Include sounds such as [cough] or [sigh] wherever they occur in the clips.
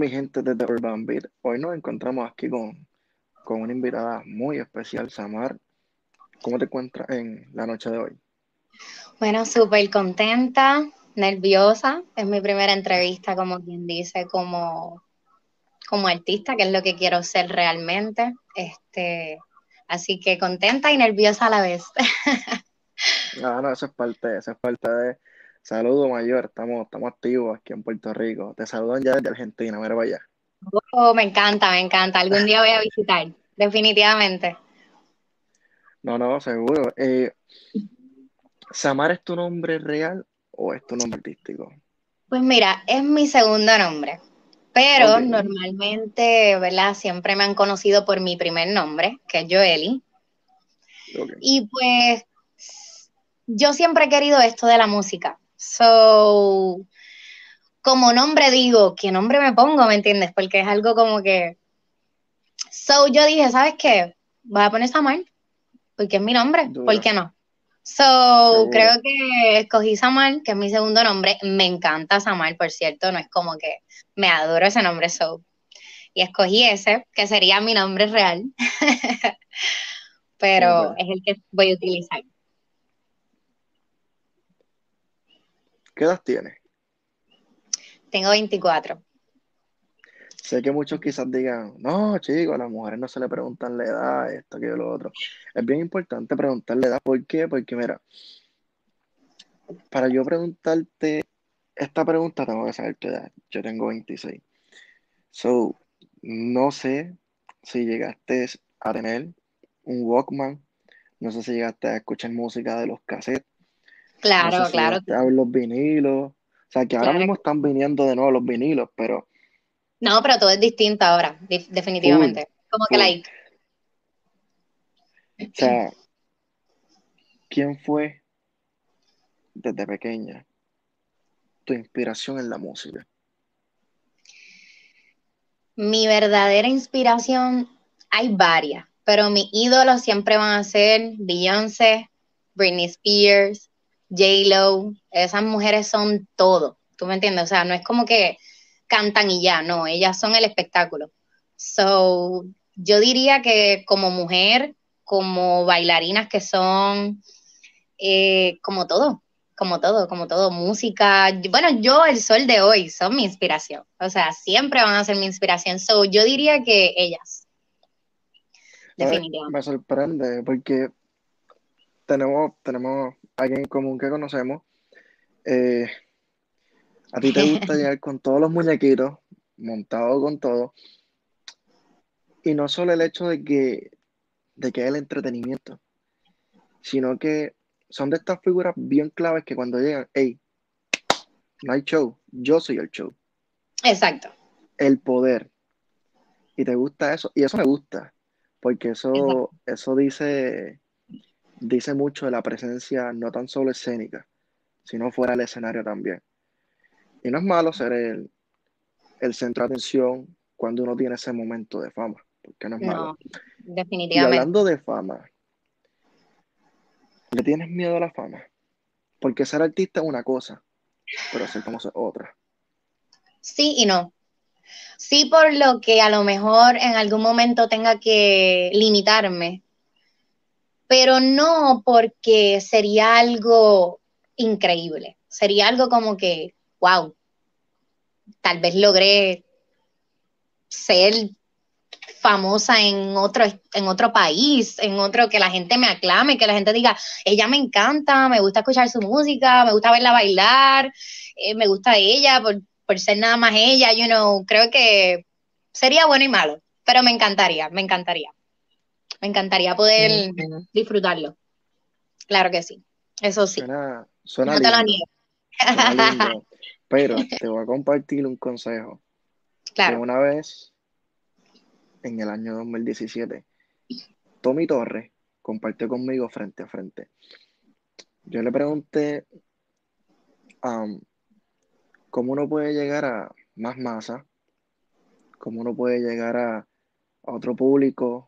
Mi gente desde Urban Beat. Hoy nos encontramos aquí con, con una invitada muy especial, Samar. ¿Cómo te encuentras en la noche de hoy? Bueno, súper contenta, nerviosa. Es mi primera entrevista, como quien dice, como, como artista, que es lo que quiero ser realmente. Este, así que contenta y nerviosa a la vez. [laughs] ah, no, eso es parte, eso es parte de Saludos, Mayor. Estamos, estamos activos aquí en Puerto Rico. Te saludan ya desde Argentina. Mira vaya. Oh, me encanta, me encanta. Algún día voy a visitar, definitivamente. No, no, seguro. Eh, ¿Samar es tu nombre real o es tu nombre artístico? Pues mira, es mi segundo nombre. Pero normalmente, ¿verdad? Siempre me han conocido por mi primer nombre, que es Joeli. Y pues yo siempre he querido esto de la música. So, como nombre digo, ¿qué nombre me pongo? ¿Me entiendes? Porque es algo como que. So, yo dije, ¿sabes qué? Voy a poner Samuel, porque es mi nombre, ¿por qué no? So, creo que escogí Samuel, que es mi segundo nombre. Me encanta Samuel, por cierto, no es como que me adoro ese nombre, so. Y escogí ese, que sería mi nombre real. [laughs] Pero es el que voy a utilizar. ¿Qué edad tienes? Tengo 24. Sé que muchos quizás digan, no, chicos, a las mujeres no se le preguntan la edad, esto, aquello, lo otro. Es bien importante preguntarle edad. ¿Por qué? Porque, mira, para yo preguntarte esta pregunta, tengo que saber tu edad. Yo tengo 26. So, no sé si llegaste a tener un Walkman, no sé si llegaste a escuchar música de los cassettes, Claro, claro. los vinilos. O sea, que ahora mismo están viniendo de nuevo los vinilos, pero. No, pero todo es distinto ahora, definitivamente. Como que like. O sea, ¿quién fue desde pequeña tu inspiración en la música? Mi verdadera inspiración, hay varias, pero mis ídolos siempre van a ser Beyoncé, Britney Spears, J-Lo, esas mujeres son todo, ¿tú me entiendes? O sea, no es como que cantan y ya, no, ellas son el espectáculo. So, yo diría que como mujer, como bailarinas que son, eh, como todo, como todo, como todo, música. Bueno, yo, el sol de hoy, son mi inspiración. O sea, siempre van a ser mi inspiración. So, yo diría que ellas. Definitivamente. Me sorprende porque tenemos, tenemos alguien en común que conocemos. Eh, a ti te gusta [laughs] llegar con todos los muñequitos, montado con todo. Y no solo el hecho de que, de que es el entretenimiento, sino que son de estas figuras bien claves que cuando llegan, hey, no hay show, yo soy el show. Exacto. El poder. Y te gusta eso, y eso me gusta, porque eso, eso dice, dice mucho de la presencia no tan solo escénica, sino fuera del escenario también. Y no es malo ser el, centro de atención cuando uno tiene ese momento de fama, porque no es malo. Definitivamente. Y hablando de fama, ¿le tienes miedo a la fama? Porque ser artista es una cosa, pero ser famoso es otra. Sí y no. Sí, por lo que a lo mejor en algún momento tenga que limitarme pero no porque sería algo increíble, sería algo como que, wow, tal vez logré ser famosa en otro, en otro país, en otro que la gente me aclame, que la gente diga, ella me encanta, me gusta escuchar su música, me gusta verla bailar, eh, me gusta ella por, por ser nada más ella, you know, creo que sería bueno y malo, pero me encantaría, me encantaría. Me encantaría poder disfrutarlo. Claro que sí. Eso sí. Suena, no te lo niego. [laughs] Pero te voy a compartir un consejo. Claro. una vez, en el año 2017, Tommy Torres compartió conmigo frente a frente. Yo le pregunté cómo uno puede llegar a más masa, cómo uno puede llegar a, a otro público,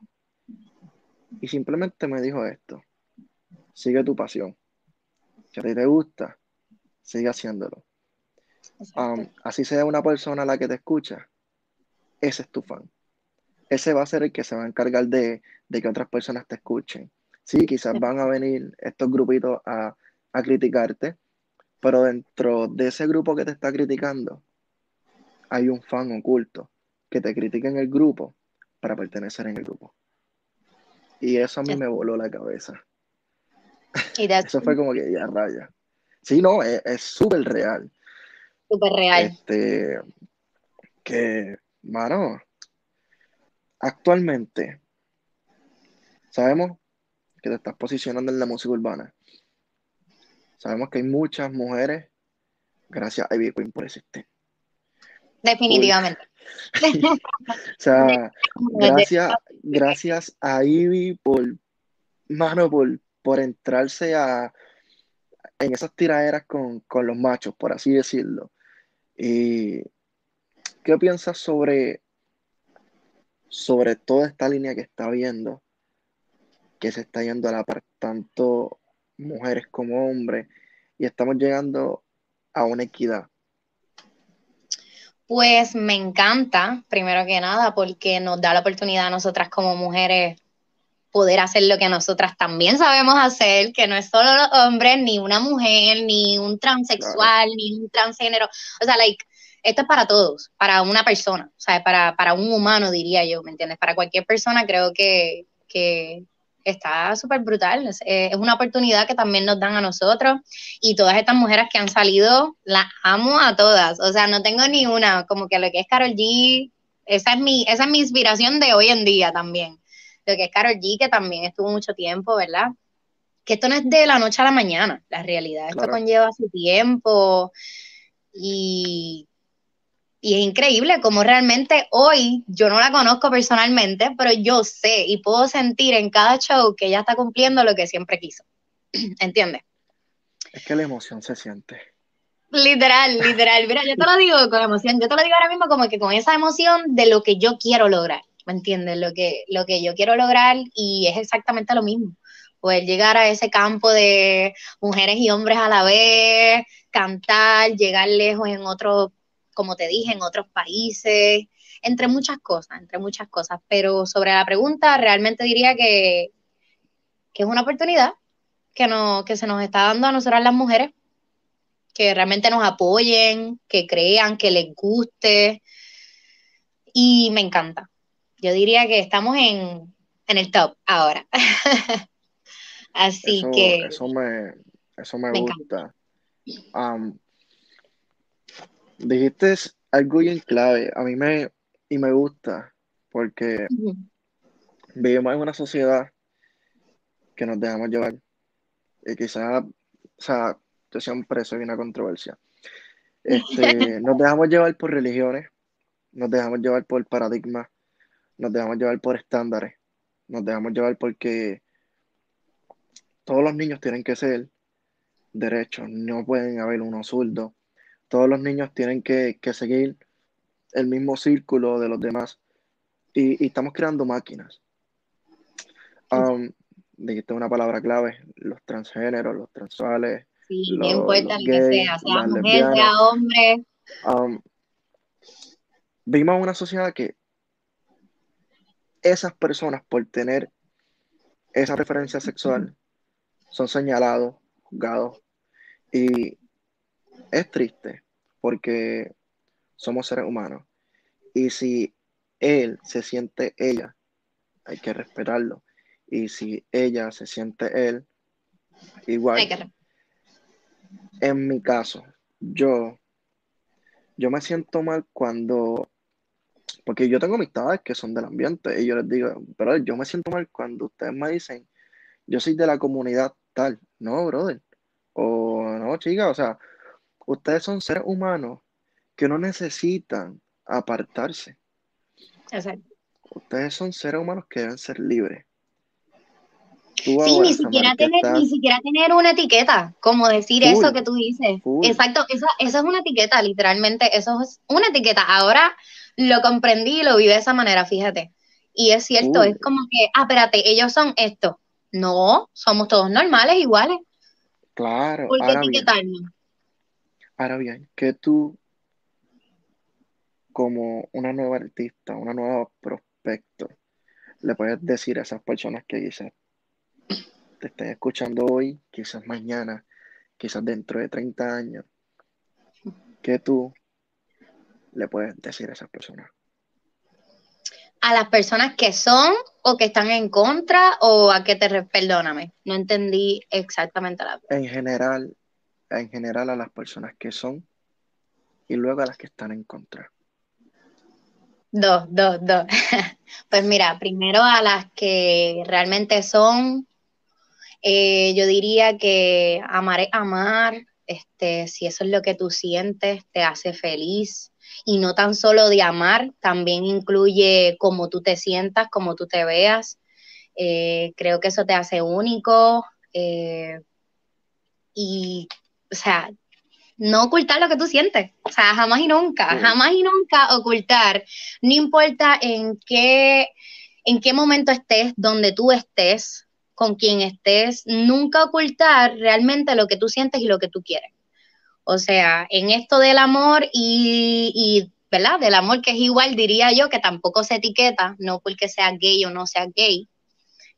y simplemente me dijo esto, sigue tu pasión. Si a ti te gusta, sigue haciéndolo. Um, así sea una persona la que te escucha, ese es tu fan. Ese va a ser el que se va a encargar de, que otras personas te escuchen. Sí, quizás van a venir estos grupitos a, a criticarte, pero dentro de ese grupo que te está criticando, hay un fan oculto que te critica en el grupo para pertenecer en el grupo. Y eso a mí me voló la cabeza. [laughs] eso fue como que ya raya. Sí, no, es súper real. Súper real. Este, que, mano, actualmente sabemos que te estás posicionando en la música urbana. Sabemos que hay muchas mujeres, gracias a Ivy Queen por existir. Definitivamente. [laughs] o sea, gracias, gracias a Ivy por, mano, por, por entrarse a, en esas tiraderas con, con los machos, por así decirlo. Y ¿Qué piensas sobre, sobre toda esta línea que está viendo, que se está yendo a la par, tanto mujeres como hombres, y estamos llegando a una equidad? Pues me encanta, primero que nada, porque nos da la oportunidad a nosotras como mujeres poder hacer lo que nosotras también sabemos hacer, que no es solo los hombres, ni una mujer, ni un transexual, ni un transgénero. O sea, like, esto es para todos, para una persona, o sea, para, para un humano, diría yo, ¿me entiendes? Para cualquier persona creo que, que está súper brutal. Es, es, una oportunidad que también nos dan a nosotros y todas estas mujeres que han salido, las amo a todas. O sea, no tengo ni una, como que lo que es Carol G, esa es mi, esa es mi inspiración de hoy en día también. Lo que es Carol G, que también estuvo mucho tiempo, ¿verdad? Que esto no es de la noche a la mañana, la realidad. Esto conlleva su tiempo y y es increíble como realmente hoy yo no la conozco personalmente, pero yo sé y puedo sentir en cada show que ella está cumpliendo lo que siempre quiso. [clears throat] ¿Entiendes? Es que la emoción se siente. Literal, literal. Mira, yo te lo digo con emoción. Yo te lo digo ahora mismo como que con esa emoción de lo que yo quiero lograr. ¿Me entiendes? Lo que, lo que yo quiero lograr y es exactamente lo mismo. Poder llegar a ese campo de mujeres y hombres a la vez, cantar, llegar lejos en otro como te dije, en otros países, entre muchas cosas, entre muchas cosas. Pero sobre la pregunta, realmente diría que, que es una oportunidad que, no, que se nos está dando a nosotras las mujeres, que realmente nos apoyen, que crean, que les guste. Y me encanta. Yo diría que estamos en, en el top ahora. [laughs] Así que... Eso me, eso me, gusta dijiste algo bien clave. A mí me, y me gusta, porque vivimos en una sociedad que nos dejamos llevar. Y quizás, o sea, yo siempre soy una controversia. Este, [laughs] nos dejamos llevar por religiones, nos dejamos llevar por paradigmas, nos dejamos llevar por estándares, nos dejamos llevar porque todos los niños tienen que ser derechos, no pueden haber uno zurdo, todos los niños tienen que, seguir el mismo círculo de los demás y, estamos creando máquinas. Um, dijiste una palabra clave, los transgéneros, los transuales. Sí, no importa que sea, sea mujer, sea hombre. Um, vimos una sociedad que esas personas por tener esa referencia sexual son señalados, juzgados y es triste porque somos seres humanos. Y si él se siente ella, hay que respetarlo. Y si ella se siente él, igual. En mi caso, yo, yo me siento mal cuando, porque yo tengo amistades que son del ambiente y yo les digo, pero yo me siento mal cuando ustedes me dicen, yo soy de la comunidad tal. No, brother. O no, chica, o sea, ustedes son seres humanos que no necesitan apartarse. Exacto. Ustedes son seres humanos que deben ser libres. sí, ni siquiera, tener, ni siquiera tener una etiqueta, como decir eso que tú dices. Exacto, esa, es una etiqueta, literalmente, eso es una etiqueta. Ahora lo comprendí y lo vi de esa manera, fíjate. Y es cierto, es como que, ah, espérate, ellos son esto. No, somos todos normales, iguales. Claro. ¿Por qué etiquetarnos? Ahora bien, que tú como una nueva artista, una nueva prospecto, le puedes decir a esas personas que quizás te estén escuchando hoy, quizás mañana, quizás dentro de 30 años, que tú le puedes decir a esas personas? ¿A las personas que son o que están en contra o a qué te... Perdóname, no entendí exactamente la En general, en general a las personas que son y luego a las que están en contra. Dos, dos, dos. [laughs] Pues mira, primero a las que realmente son, eh, yo diría que amar es amar, este, si eso es lo que tú sientes, te hace feliz. Y no tan solo de amar, también incluye cómo tú te sientas, cómo tú te veas. Eh, creo que eso te hace único. Eh, y, o sea, no ocultar lo que tú sientes. O sea, jamás y nunca, jamás y nunca ocultar. No importa en qué, en qué momento estés, donde tú estés, con quien estés, nunca ocultar realmente lo que tú sientes y lo que tú quieres. O sea, en esto del amor y, y, ¿verdad? Del amor que es igual, diría yo, que tampoco se etiqueta, no porque sea gay o no sea gay,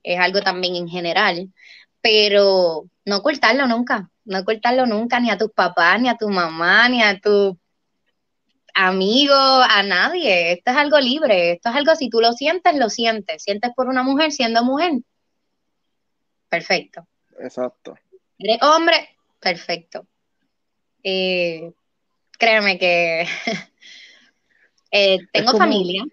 es algo también en general, pero no ocultarlo nunca, no ocultarlo nunca, ni a tus papás, ni a tu mamá, ni a tu amigo, a nadie. Esto es algo libre, esto es algo, si tú lo sientes, lo sientes. Sientes por una mujer siendo mujer. Perfecto. Exacto. ¿Eres hombre? Perfecto. Eh, créeme que [laughs] eh, tengo familia.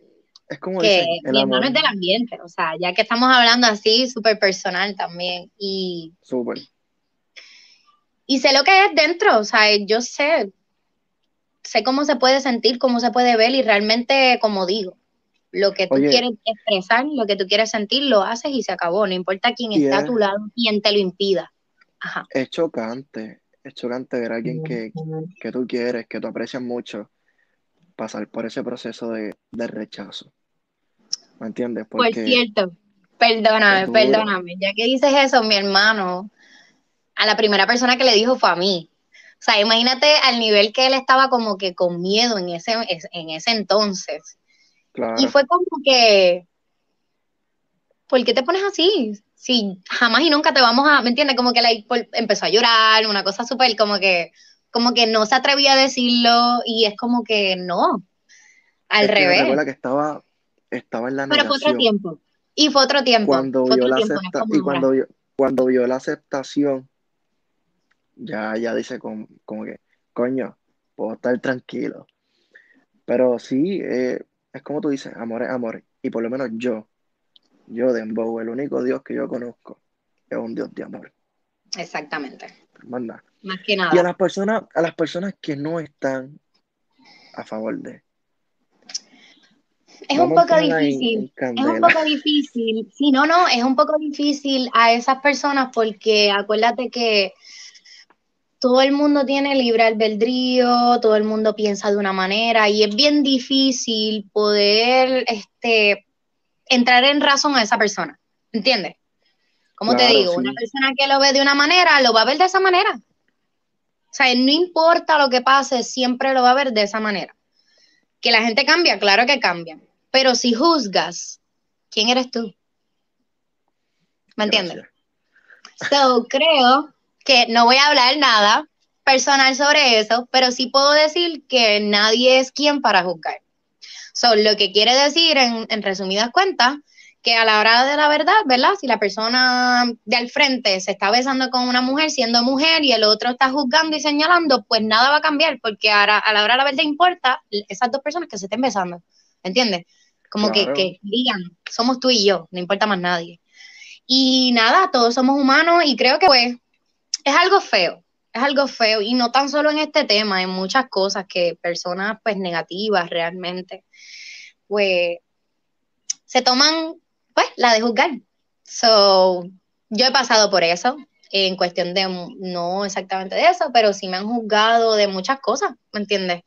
Es como que mi hermano es del ambiente, o sea, ya que estamos hablando así, súper personal también. Y, súper. Y sé lo que es dentro, o sea, yo sé, sé cómo se puede sentir, cómo se puede ver y realmente, como digo, lo que tú quieres expresar, lo que tú quieres sentir, lo haces y se acabó, no importa quién está a tu lado, quién te lo impida. Ajá. Es chocante, es chocante ver a alguien que, que tú quieres, que tú aprecias mucho, pasar por ese proceso de, de rechazo. ¿Me entiendes? Porque por cierto, perdóname, perdóname, ya que dices eso, mi hermano, a la primera persona que le dijo fue a mí. O sea, imagínate al nivel que él estaba como que con miedo en ese, en ese entonces. Y fue como que, ¿por qué te pones así? Si jamás y nunca te vamos a, ¿me entiendes? Como que la, empezó a llorar, una cosa súper como que, como que no se atrevía a decirlo y es como que no, al revés. Recuerda que estaba estaba en la Pero fue otro tiempo. Y fue otro tiempo. Cuando vio la y cuando vio, cuando vio la aceptación, ya, ya dice como, que, coño, puedo estar tranquilo. Pero sí, eh, es como tú dices, amor es amor. Y por lo menos yo, yo, Dembow, el único Dios que yo conozco es un Dios de amor. Exactamente. Manda. Más que nada. Y a las personas, a las personas que no están a favor de, es un poco difícil. Es un poco difícil. Sí, no, no, es un poco difícil a esas personas porque acuérdate que todo el mundo tiene libre albedrío, todo el mundo piensa de una manera y es bien difícil poder este, entrar en razón a esa persona. ¿Entiendes? Como te digo, una persona que lo ve de una manera, lo va a ver de esa manera. O sea, no importa lo que pase, siempre lo va a ver de esa manera. Que la gente cambia, claro que cambia. Pero si juzgas, ¿quién eres tú? ¿Me entiendes? So, creo que no voy a hablar nada personal sobre eso, pero sí puedo decir que nadie es quien para juzgar. So, lo que quiere decir, en, en resumidas cuentas, que a la hora de la verdad, ¿verdad? Si la persona de al frente se está besando con una mujer siendo mujer y el otro está juzgando y señalando, pues nada va a cambiar, porque ahora, a la hora de la verdad importa esas dos personas que se estén besando, ¿entiendes? Como que, que digan, somos tú y yo, no importa más nadie. Y nada, todos somos humanos y creo que pues es algo feo, es algo feo y no tan solo en este tema, en muchas cosas que personas pues negativas realmente, pues se toman pues la de juzgar. So, yo he pasado por eso, en cuestión de, no exactamente de eso, pero sí me han juzgado de muchas cosas, ¿me entiendes?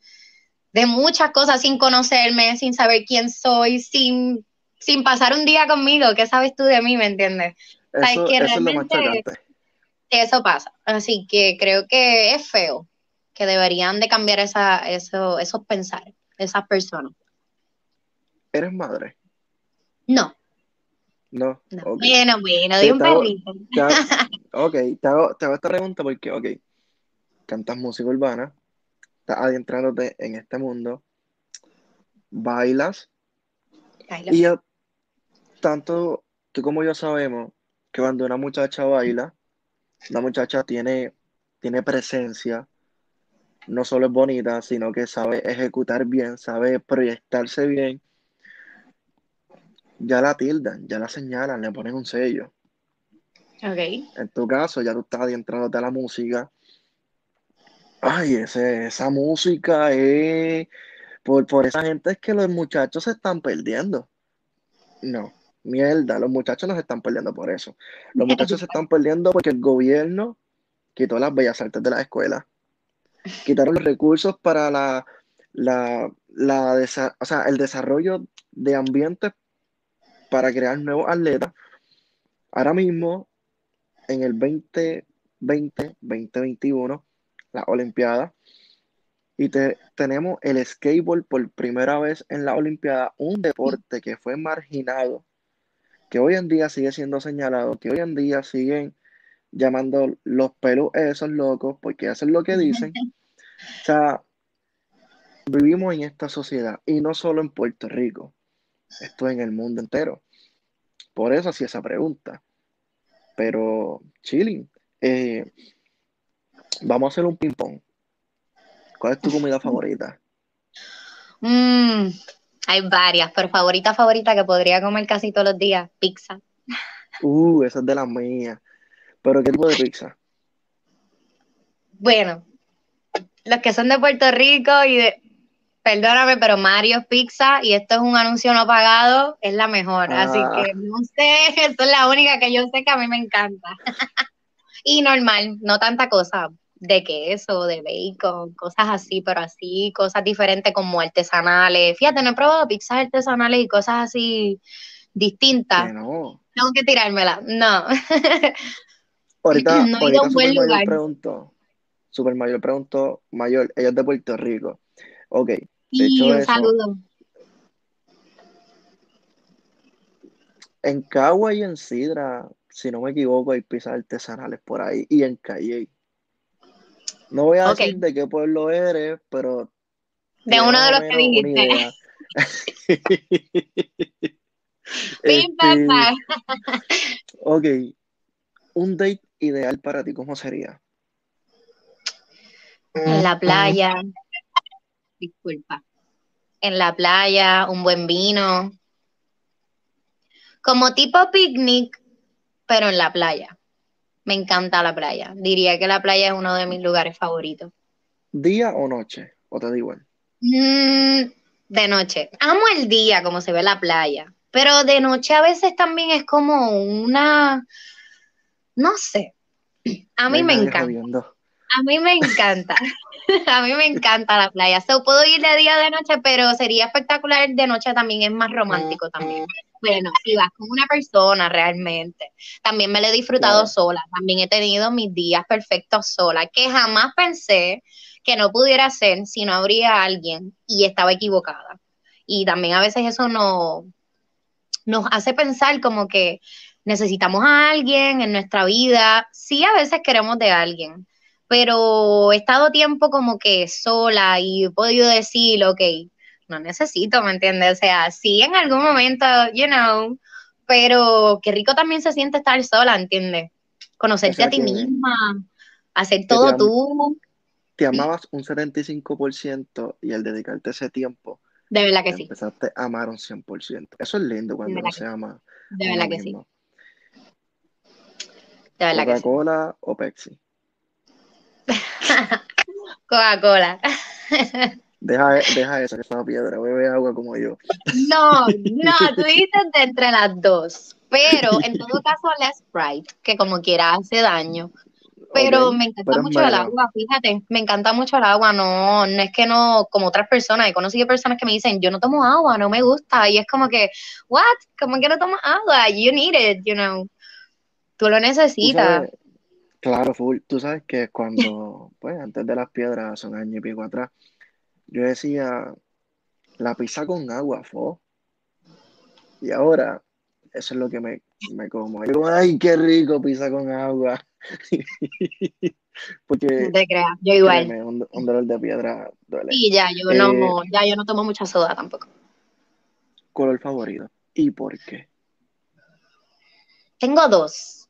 de muchas cosas sin conocerme, sin saber quién soy, sin, sin pasar un día conmigo. ¿Qué sabes tú de mí, me entiendes? Eso, que realmente eso pasa. Así que creo que es feo, que deberían de cambiar esa, eso, esos pensares. esas personas. ¿Eres madre? No. No. no. Okay. Bueno, bueno, de un perrito. [laughs] ok, te hago, te hago esta pregunta porque, ok, cantas música urbana, estás adentrándote en este mundo, bailas, y ya tanto tú como yo sabemos que cuando una muchacha baila, la muchacha tiene, tiene presencia, no solo es bonita, sino que sabe ejecutar bien, sabe proyectarse bien, ya la tildan, ya la señalan, le ponen un sello. Ok. En tu caso, ya tú estás adentrándote a la música. Ay, ese, esa música es... Por, por esa gente es que los muchachos se están perdiendo. No, mierda, los muchachos no se están perdiendo por eso. Los [laughs] muchachos se están perdiendo porque el gobierno quitó las bellas artes de la escuela. Quitaron los recursos para la, la, la desa- o sea, el desarrollo de ambientes para crear nuevos atletas. Ahora mismo, en el 2020, 2021, la Olimpiada, y te- tenemos el skateboard por primera vez en la Olimpiada, un deporte que fue marginado, que hoy en día sigue siendo señalado, que hoy en día siguen llamando los pelos esos locos, porque hacen lo que dicen. O sea, vivimos en esta sociedad, y no solo en Puerto Rico, esto en el mundo entero. Por eso hacía esa pregunta. Pero, chilling. eh, vamos a hacer un ping-pong. ¿Cuál es tu comida [laughs] favorita? Mm, hay varias, pero favorita, favorita que podría comer casi todos los días, pizza. Uh, esa es de las mías. ¿Pero qué tipo de pizza? Bueno, los que son de Puerto Rico y de, perdóname, pero Mario's Pizza, y esto es un anuncio no pagado, es la mejor. Así Ah. que no sé, [laughs] esa es la única que yo sé que a mí me encanta. [laughs] y normal, no tanta cosa de queso, de bacon, cosas así, pero así, cosas diferentes como artesanales. Fíjate, no he probado pizzas artesanales y cosas así distintas. Que no. Tengo que tirármela. No. [laughs] Ahorita, No ahorita un buen Super Mayor lugar. preguntó. Super Mayor preguntó, Mayor, ella es de Puerto Rico. Ok, y un eso, saludo. en Cagua y en Sidra, si no me equivoco, hay pizzas artesanales por ahí. Y en Calle. No voy a decir de qué pueblo eres, pero De uno de los que dijiste. Pim, [laughs] Este, pam, pam. ok, un date ideal para ti, ¿cómo sería? En la playa. Disculpa. En la playa, un buen vino. Como tipo picnic, pero en la playa. Me encanta la playa. Diría que la playa es uno de mis lugares favoritos. ¿Día o noche? ¿O te da igual? Mm, de noche. Amo el día, como se ve la playa. Pero de noche a veces también es como una, no sé. A mí No me encanta. jodiendo. A mí me encanta. [laughs] [laughs] A mí me encanta la playa. So, puedo ir de día de noche, pero sería espectacular de noche también, es más romántico también. Bueno, si vas con una persona realmente. También me lo he disfrutado sola. También he tenido mis días perfectos sola, que jamás pensé que no pudiera ser si no habría alguien y estaba equivocada. Y también a veces eso no, nos hace pensar como que necesitamos a alguien en nuestra vida. Sí, a veces queremos de alguien, pero he estado tiempo como que sola y he podido decir, ok, no necesito, ¿me entiendes? O sea, sí en algún momento, you know, pero qué rico también se siente estar sola, ¿entiendes? Conocerte sea a ti misma, hacer te todo am- tú, Te amabas un 75% y al dedicarte ese tiempo, de verdad que te sí, empezaste a amar un 100%. Eso es lindo cuando uno que se ama de verdad que sí, de verdad que sí. ¿Coca-Cola o Pepsi? [laughs] Coca-Cola. Deja, deja eso, que es una piedra. Bebe agua como yo. No, no, [laughs] tú dices de entre las dos. Pero en todo caso, la Sprite, que como quiera hace daño. Pero me encanta pero mucho el agua, fíjate, me encanta mucho el agua, no, no es que no, como otras personas, he conocido personas que me dicen, yo no tomo agua, no me gusta, y es como que, what, ¿cómo que no tomas agua? You need it, you know, tú lo Tú necesitas. sabes, claro, full. Tú sabes que cuando, pues, antes de las piedras, son años y pico atrás, yo decía, La pizza con agua, fo. Y ahora, eso es lo que me, me como. Yo como, ay, qué rico, pizza con agua. [laughs] Porque No te creas, yo igual. créeme, un, un dolor de piedra duele. Y ya, yo Eh, no, ya yo no tomo mucha soda tampoco. Color favorito. ¿Y por qué? Tengo dos,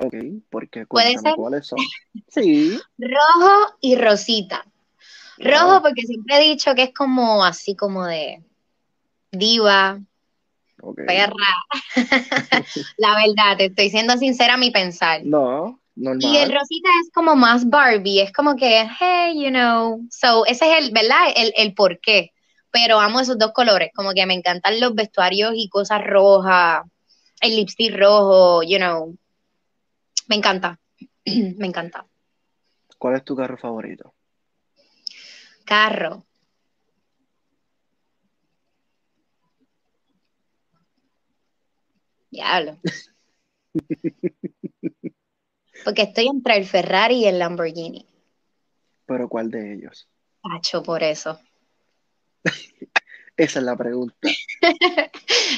Ok, ¿por qué? ¿Puede Cuéntame ser? cuáles son. [laughs] Sí. rojo y rosita. Rojo Wow, porque siempre he dicho que es como así como de diva, perra. [laughs] La verdad, te estoy siendo sincera a mi pensar. No, Y el normal. rosita es como más Barbie, es como que, hey, you know. So, ese es el, ¿verdad? El, el por qué. Pero amo esos dos colores, como que me encantan los vestuarios y cosas rojas, el lipstick rojo, you know. Me encanta, [clears throat] me encanta. ¿Cuál es tu carro favorito? Carro. Diablo. [laughs] Porque estoy entre el Ferrari y el Lamborghini. Pero ¿cuál de ellos? Pacho, por eso. [laughs] Esa es la pregunta. [laughs]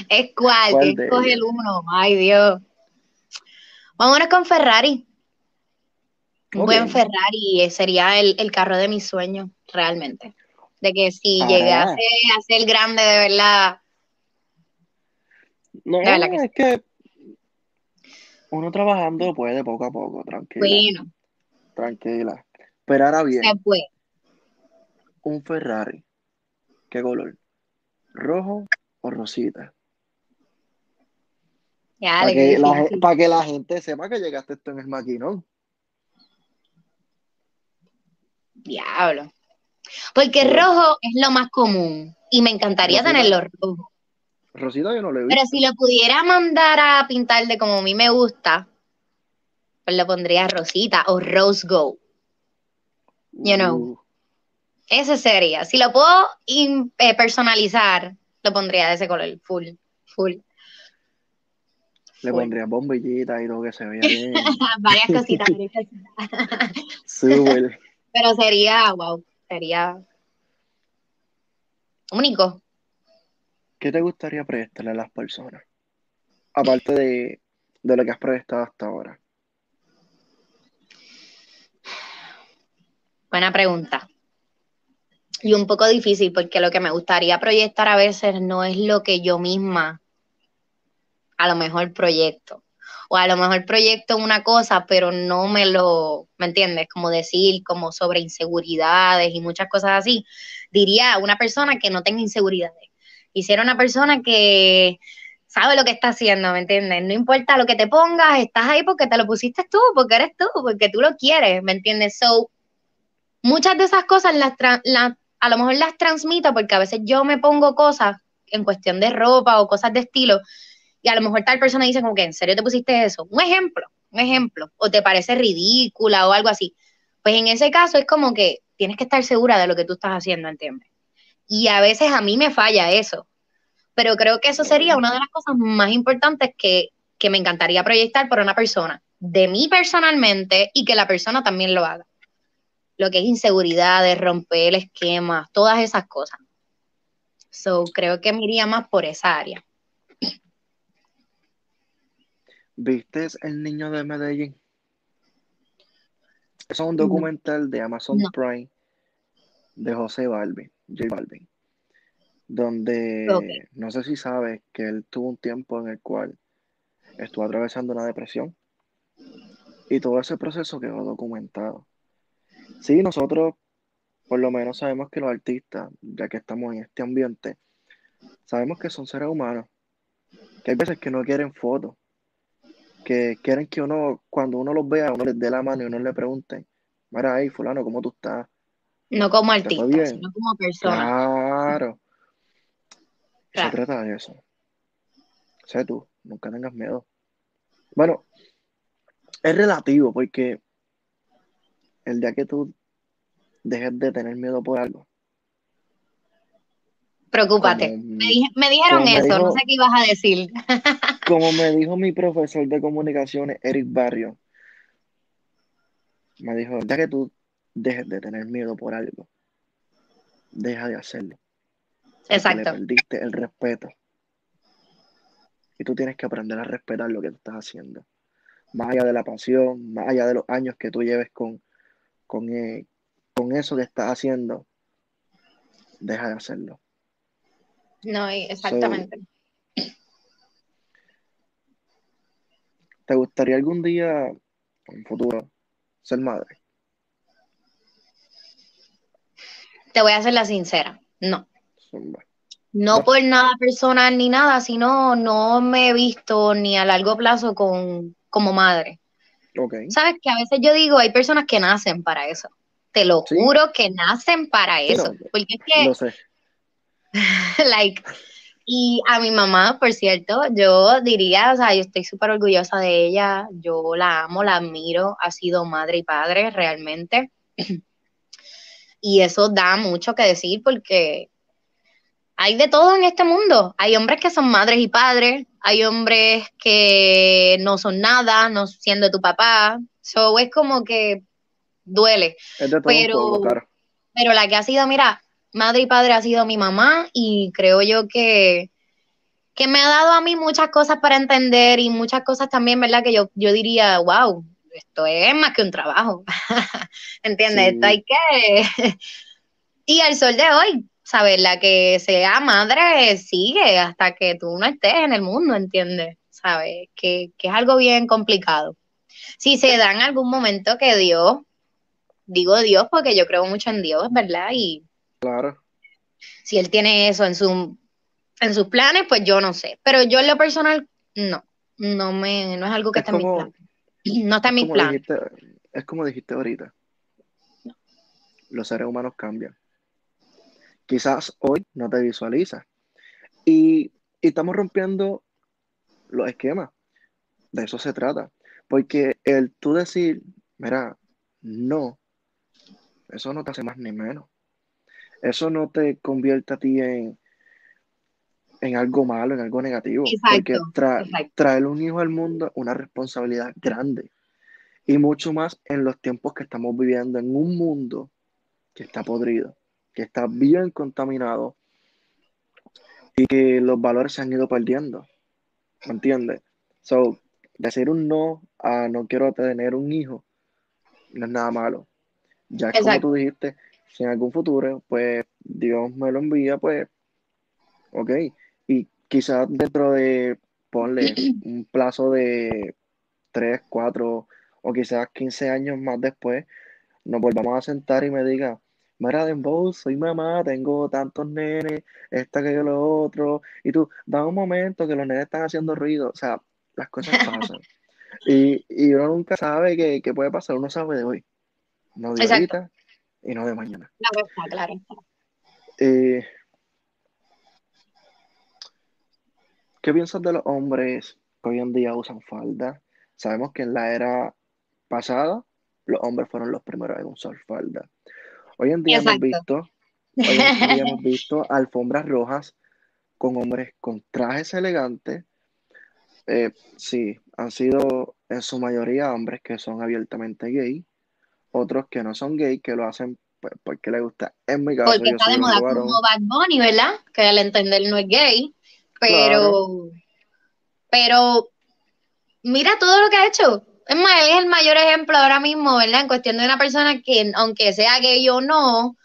Es cuál, ¿Cuál coger ellos? uno. Ay, Dios. Vámonos con Ferrari. Un buen Ferrari sería el, el carro de mis sueños, realmente. De que si Ah. llegase a ser grande de verdad, No, De verdad que sí. es que uno trabajando puede poco a poco, tranquila, bueno, tranquila. Pero ahora bien, se puede. un Ferrari, ¿qué color? ¿Rojo o rosita? Para que, la, que gente sepa que llegaste esto en el maquinón. Diablo. Porque Pero- rojo es lo más común y me encantaría Rosita. tenerlo rojo. Rosita yo no lo he Pero visto. si lo pudiera mandar a pintar de como a mí me gusta, pues lo pondría rosita o rose gold. you know. Uh, Ese sería. Si lo puedo in- eh, personalizar, lo pondría de ese color. Full, full. Le pondría bombillitas y todo que se vea bien. [laughs] Varias cositas, varias cositas. [laughs] Súper. Pero sería, wow, sería único. ¿Qué te gustaría proyectarle a las personas? Aparte de, de lo que has proyectado hasta ahora. Buena pregunta. Y un poco difícil porque lo que me gustaría proyectar a veces no es lo que yo misma a lo mejor proyecto. O a lo mejor proyecto una cosa, pero no me lo, ¿me entiendes? Como decir, como sobre inseguridades y muchas cosas así. Diría una persona que no tenga inseguridades. Quisiera una persona que sabe lo que está haciendo, ¿me entiendes? No importa lo que te pongas, estás ahí porque te lo pusiste tú, porque eres tú, porque tú lo quieres, ¿me entiendes? So, muchas de esas cosas las, las- a lo mejor las transmito porque a veces yo me pongo cosas en cuestión de ropa o cosas de estilo y a lo mejor tal persona dice como que en serio te pusiste eso. Un ejemplo, un ejemplo, o te parece ridícula o algo así. Pues en ese caso es como que tienes que estar segura de lo que tú estás haciendo, ¿entiendes? Y a veces a mí me falla eso, pero creo que eso sería una de las cosas más importantes que, que me encantaría proyectar por una persona, de mí personalmente y que la persona también lo haga lo que es inseguridad, de romper el esquema, todas esas cosas. So, creo que me iría más por esa área. ¿Viste El Niño de Medellín? Es un documental de Amazon No. Prime de José Balvin, J Balvin, donde no sé si sabes que él tuvo un tiempo en el cual estuvo atravesando una depresión y todo ese proceso quedó documentado. Sí, nosotros por lo menos sabemos que los artistas, ya que estamos en este ambiente, sabemos que son seres humanos, que hay veces que no quieren fotos, que quieren que uno, cuando uno los vea, uno les dé la mano y uno le pregunte, mira ahí, fulano, ¿cómo tú estás? No como ¿Te fue artista, bien? sino como persona. Claro. Se trata de eso. Sé tú, nunca tengas miedo. Bueno, es relativo porque el día que tú dejes de tener miedo por algo, Preocúpate. como, Me, dije- me dijeron me eso, no sé qué ibas a decir. [laughs] como me dijo mi profesor de comunicaciones, Eric Barrio, me dijo, ya que tú dejes de tener miedo por algo, deja de hacerlo. Exacto. Le perdiste el respeto. Y tú tienes que aprender a respetar lo que tú estás haciendo. Más allá de la pasión, más allá de los años que tú lleves con, con, eh, con eso que estás haciendo, deja de hacerlo. No, exactamente. ¿Te gustaría algún día, en un futuro, ser madre? Te voy a ser la sincera, no. No, por nada personal ni nada, sino no me he visto ni a largo plazo con, como madre. Okay. Sabes que a veces yo digo, hay personas que nacen para eso. Te lo juro que nacen para eso. porque es que. Lo sé. [laughs] like, y a mi mamá, por cierto, yo diría, o sea, yo estoy súper orgullosa de ella, yo la amo, la admiro, ha sido madre y padre realmente. [clears throat] Y eso da mucho que decir porque hay de todo en este mundo. Hay hombres que son madres y padres, hay hombres que no son nada, no siendo tu papá. So es como que duele. pero, pero la que ha sido, mira, madre y padre ha sido mi mamá y creo yo que, que me ha dado a mí muchas cosas para entender y muchas cosas también, ¿verdad? Que yo, yo diría, wow, esto es más que un trabajo, [laughs] ¿entiendes? Esto hay que... [laughs] y al sol de hoy, ¿sabes? La que sea madre sigue hasta que tú no estés en el mundo, ¿entiendes? ¿Sabes? Que, que es algo bien complicado. Si se da en algún momento que Dios, digo Dios porque yo creo mucho en Dios, ¿verdad? Y Claro. Si él tiene eso en, su, en sus planes, pues yo no sé. Pero yo en lo personal, no. No, me, no es algo que está en mis planes. [clears throat] No está en mis planes. es como dijiste ahorita. Los seres humanos cambian. Quizás hoy no te visualizas. Y, y estamos rompiendo los esquemas. De eso se trata. Porque el tú decir, mira, no, eso no te hace más ni menos eso no te convierte a ti en, en algo malo, en algo negativo. porque traer un hijo al mundo es una responsabilidad grande. Y mucho más en los tiempos que estamos viviendo, en un mundo que está podrido, que está bien contaminado y que los valores se han ido perdiendo. ¿Me entiendes? So, decir un no a no quiero tener un hijo no es nada malo. Ya como tú dijiste, si en algún futuro, pues Dios me lo envía, pues, ok. Y quizás dentro de, ponle [clears throat] un plazo de 3, 4 o quizás 15 años más después, nos volvamos a sentar y me diga, mira, Dembow, soy mamá, tengo tantos nenes, esta que yo lo otro, y tú, da un momento que los nenes están haciendo ruido, o sea, las cosas pasan. [laughs] y, y uno nunca sabe qué, puede pasar, uno sabe de hoy, no de ahorita, y no de mañana. Claro está, claro eh, ¿Qué piensas de los hombres que hoy en día usan falda? Sabemos que en la era pasada los hombres fueron los primeros en usar falda. Hoy en día hemos visto, hoy en día [laughs] hemos visto alfombras rojas con hombres con trajes elegantes. Eh, sí, han sido en su mayoría hombres que son abiertamente gay otros que no son gay, que lo hacen pues, porque les gusta. En mi caso, porque está de moda como Bad Bunny, ¿verdad? Que al entender no es gay, pero, pero mira todo lo que ha hecho. Es más, él es el mayor ejemplo ahora mismo, ¿verdad? En cuestión de una persona que, aunque sea gay o no,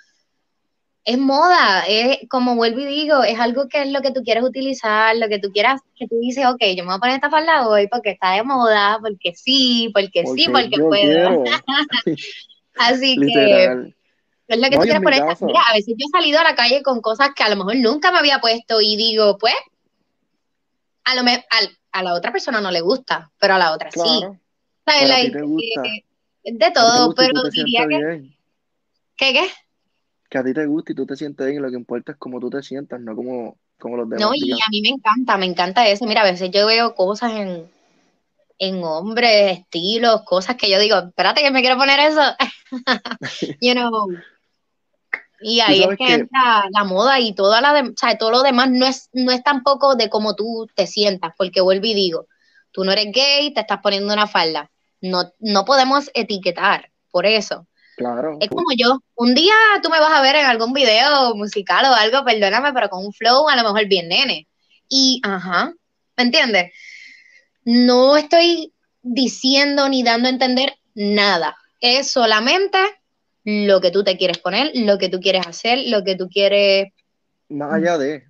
es moda, es como vuelvo y digo, es algo que es lo que tú quieres utilizar, lo que tú quieras, que tú dices, ok, yo me voy a poner esta falda hoy porque está de moda, porque sí, porque, sí, porque puedo. [laughs] Así que es lo que tú quieres poner. Mira, a veces yo he salido a la calle con cosas que a lo mejor nunca me había puesto y digo, pues, a lo me, a, la otra persona no le gusta, pero a la otra sí. O sea, de todo, pero diría que... ¿Qué qué? Que a ti te gusta y tú te sientes bien y lo que importa es cómo tú te sientas, no como, como los demás. No, y a mí me encanta, me encanta eso. Mira, a veces yo veo cosas en, en hombres, estilos, cosas que yo digo, espérate que me quiero poner eso. [laughs] you know. Y ahí es que, entra la moda y toda la o sea, todo lo demás no es, no es tampoco de cómo tú te sientas, porque vuelvo y digo, tú no eres gay, te estás poniendo una falda. No, no podemos etiquetar por eso. Claro. Es como yo, un día tú me vas a ver en algún video musical o algo, perdóname, pero con un flow a lo mejor bien nene. Y, ajá, ¿me entiendes? No estoy diciendo ni dando a entender nada. Es solamente lo que tú te quieres poner, lo que tú quieres hacer, lo que tú quieres. Más allá de.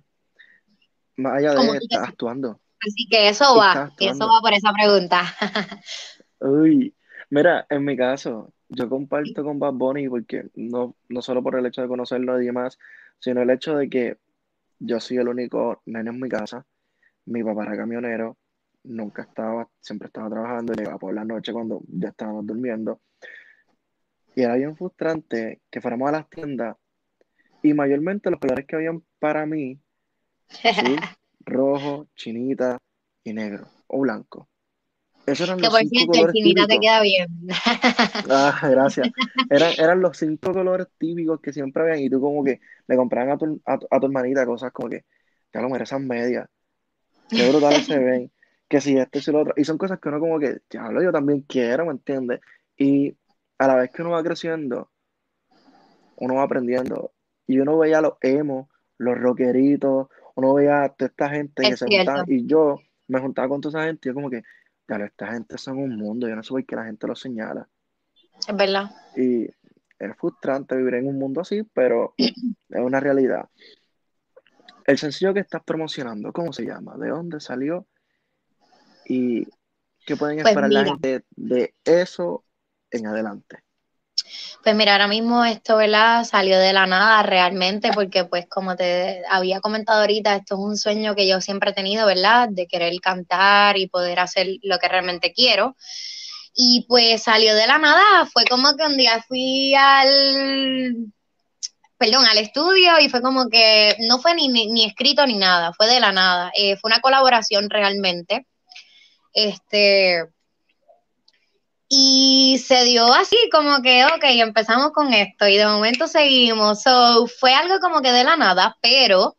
Más allá de, estás actuando. Así que eso va, eso va por esa pregunta. [laughs] Uy, mira, en mi caso, yo comparto con Bad Bunny porque no, no solo por el hecho de conocerlo y demás, sino el hecho de que yo soy el único nene en mi casa, mi papá era camionero, nunca estaba, siempre estaba trabajando, llegaba por la noche cuando ya estábamos durmiendo. Y era bien frustrante que fuéramos a las tiendas y mayormente los colores que habían para mí, [laughs] rojo, chinita y negro o blanco. Esos eran los cinco colores chinita te queda bien. Ah, gracias. [laughs] Eran, eran los cinco colores típicos que siempre habían y tú como que le compraban a tu, a, tu hermanita cosas como que, ya lo mereces medias. Qué brutales se [laughs] ven. Que si este, si lo otro. Y son cosas que uno como que, lo yo también quiero, ¿me entiendes? Y a la vez que uno va creciendo, uno va aprendiendo. Y uno veía los emos, los rockeritos, uno veía a toda esta gente que se juntaba. Y yo me juntaba con toda esa gente y yo como que, claro, esta gente son un mundo, yo no sé por qué la gente lo señala. Es verdad. Y es frustrante vivir en un mundo así, pero [clears throat] es una realidad. El sencillo que estás promocionando, ¿cómo se llama? ¿De dónde salió? ¿Y qué pueden pues esperar la gente de eso en adelante? Pues mira, ahora mismo esto, ¿verdad? Salió de la nada realmente, porque pues como te había comentado ahorita, esto es un sueño que yo siempre he tenido, ¿verdad? De querer cantar y poder hacer lo que realmente quiero. Y pues salió de la nada, fue como que un día fui al, perdón, al estudio y fue como que no fue ni, ni, escrito ni nada, fue de la nada. Eh, fue una colaboración realmente. Este, y se dio así, como que, ok, empezamos con esto y de momento seguimos. So, fue algo como que de la nada, pero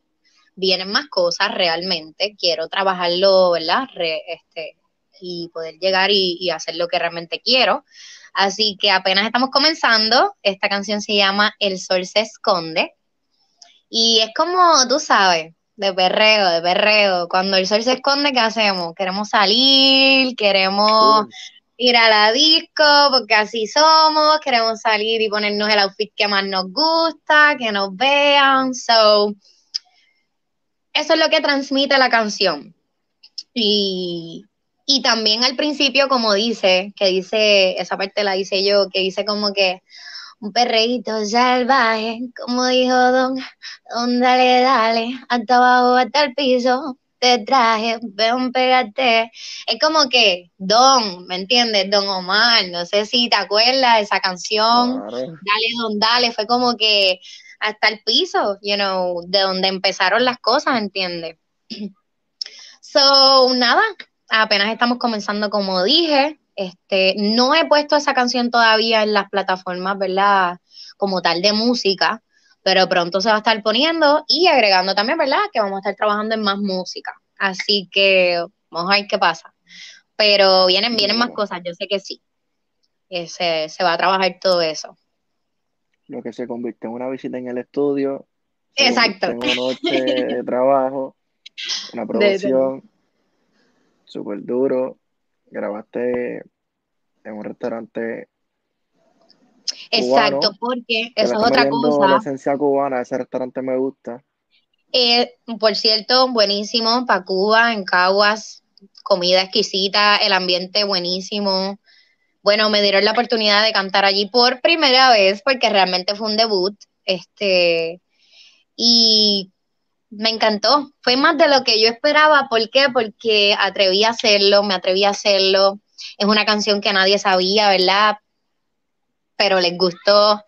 vienen más cosas realmente. Quiero trabajarlo, ¿verdad? este, y poder llegar y, hacer lo que realmente quiero. Así que apenas estamos comenzando. Esta canción se llama El Sol se esconde. Y es como, tú sabes, de perreo, de perreo. Cuando el sol se esconde, ¿qué hacemos? Queremos salir, queremos ir a la disco, porque así somos, queremos salir y ponernos el outfit que más nos gusta, que nos vean, so, eso es lo que transmite la canción. Y, y también al principio, como dice, que dice, esa parte la dice yo, que dice como que un perreíto salvaje, como dijo Don, Don, dale, dale, hasta abajo, hasta el piso, te traje, ven, pégate. Es como que Don, ¿me entiendes? Don Omar, no sé si te acuerdas de esa canción, Dale, Don, dale, fue como que hasta el piso, you know, de donde empezaron las cosas, ¿entiendes? [clears throat] So, nada, apenas estamos comenzando, como dije, este, no he puesto esa canción todavía en las plataformas, ¿verdad? Como tal de música, pero pronto se va a estar poniendo y agregando también, ¿verdad? Que vamos a estar trabajando en más música. Así que vamos a ver qué pasa. Pero vienen, vienen más cosas, yo sé que sí. Se, se va a trabajar todo eso. Lo que se convierte en una visita en el estudio. Exacto. En una noche de trabajo, una [laughs] producción súper duro. Grabaste en un restaurante Exacto, porque eso es otra cosa. La esencia cubana, ese restaurante me gusta. Eh, por cierto, buenísimo para Cuba, en Caguas, comida exquisita, el ambiente buenísimo. Bueno, me dieron la oportunidad de cantar allí por primera vez porque realmente fue un debut. Este, y me encantó. Fue más de lo que yo esperaba. ¿Por qué? Porque atreví a hacerlo, me atreví a hacerlo. Es una canción que nadie sabía, ¿verdad? Pero les gustó.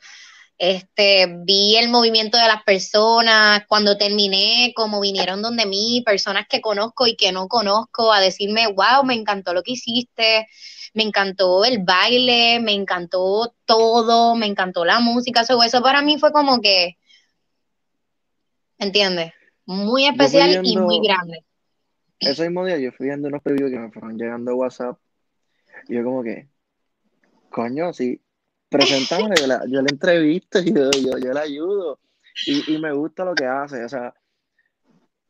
Este, vi el movimiento de las personas, cuando terminé, como vinieron donde mí, personas que conozco y que no conozco, a decirme, wow, me encantó lo que hiciste, me encantó el baile, me encantó todo, me encantó la música, eso, eso para mí fue como que, ¿entiendes? Muy especial y muy grande. Ese mismo día yo fui viendo unos previews que me fueron llegando a WhatsApp y yo como que, coño, sí, presentámosle, yo la, yo la entrevisto y [laughs] yo, yo, yo la ayudo. Y, y, me gusta lo que hace, o sea,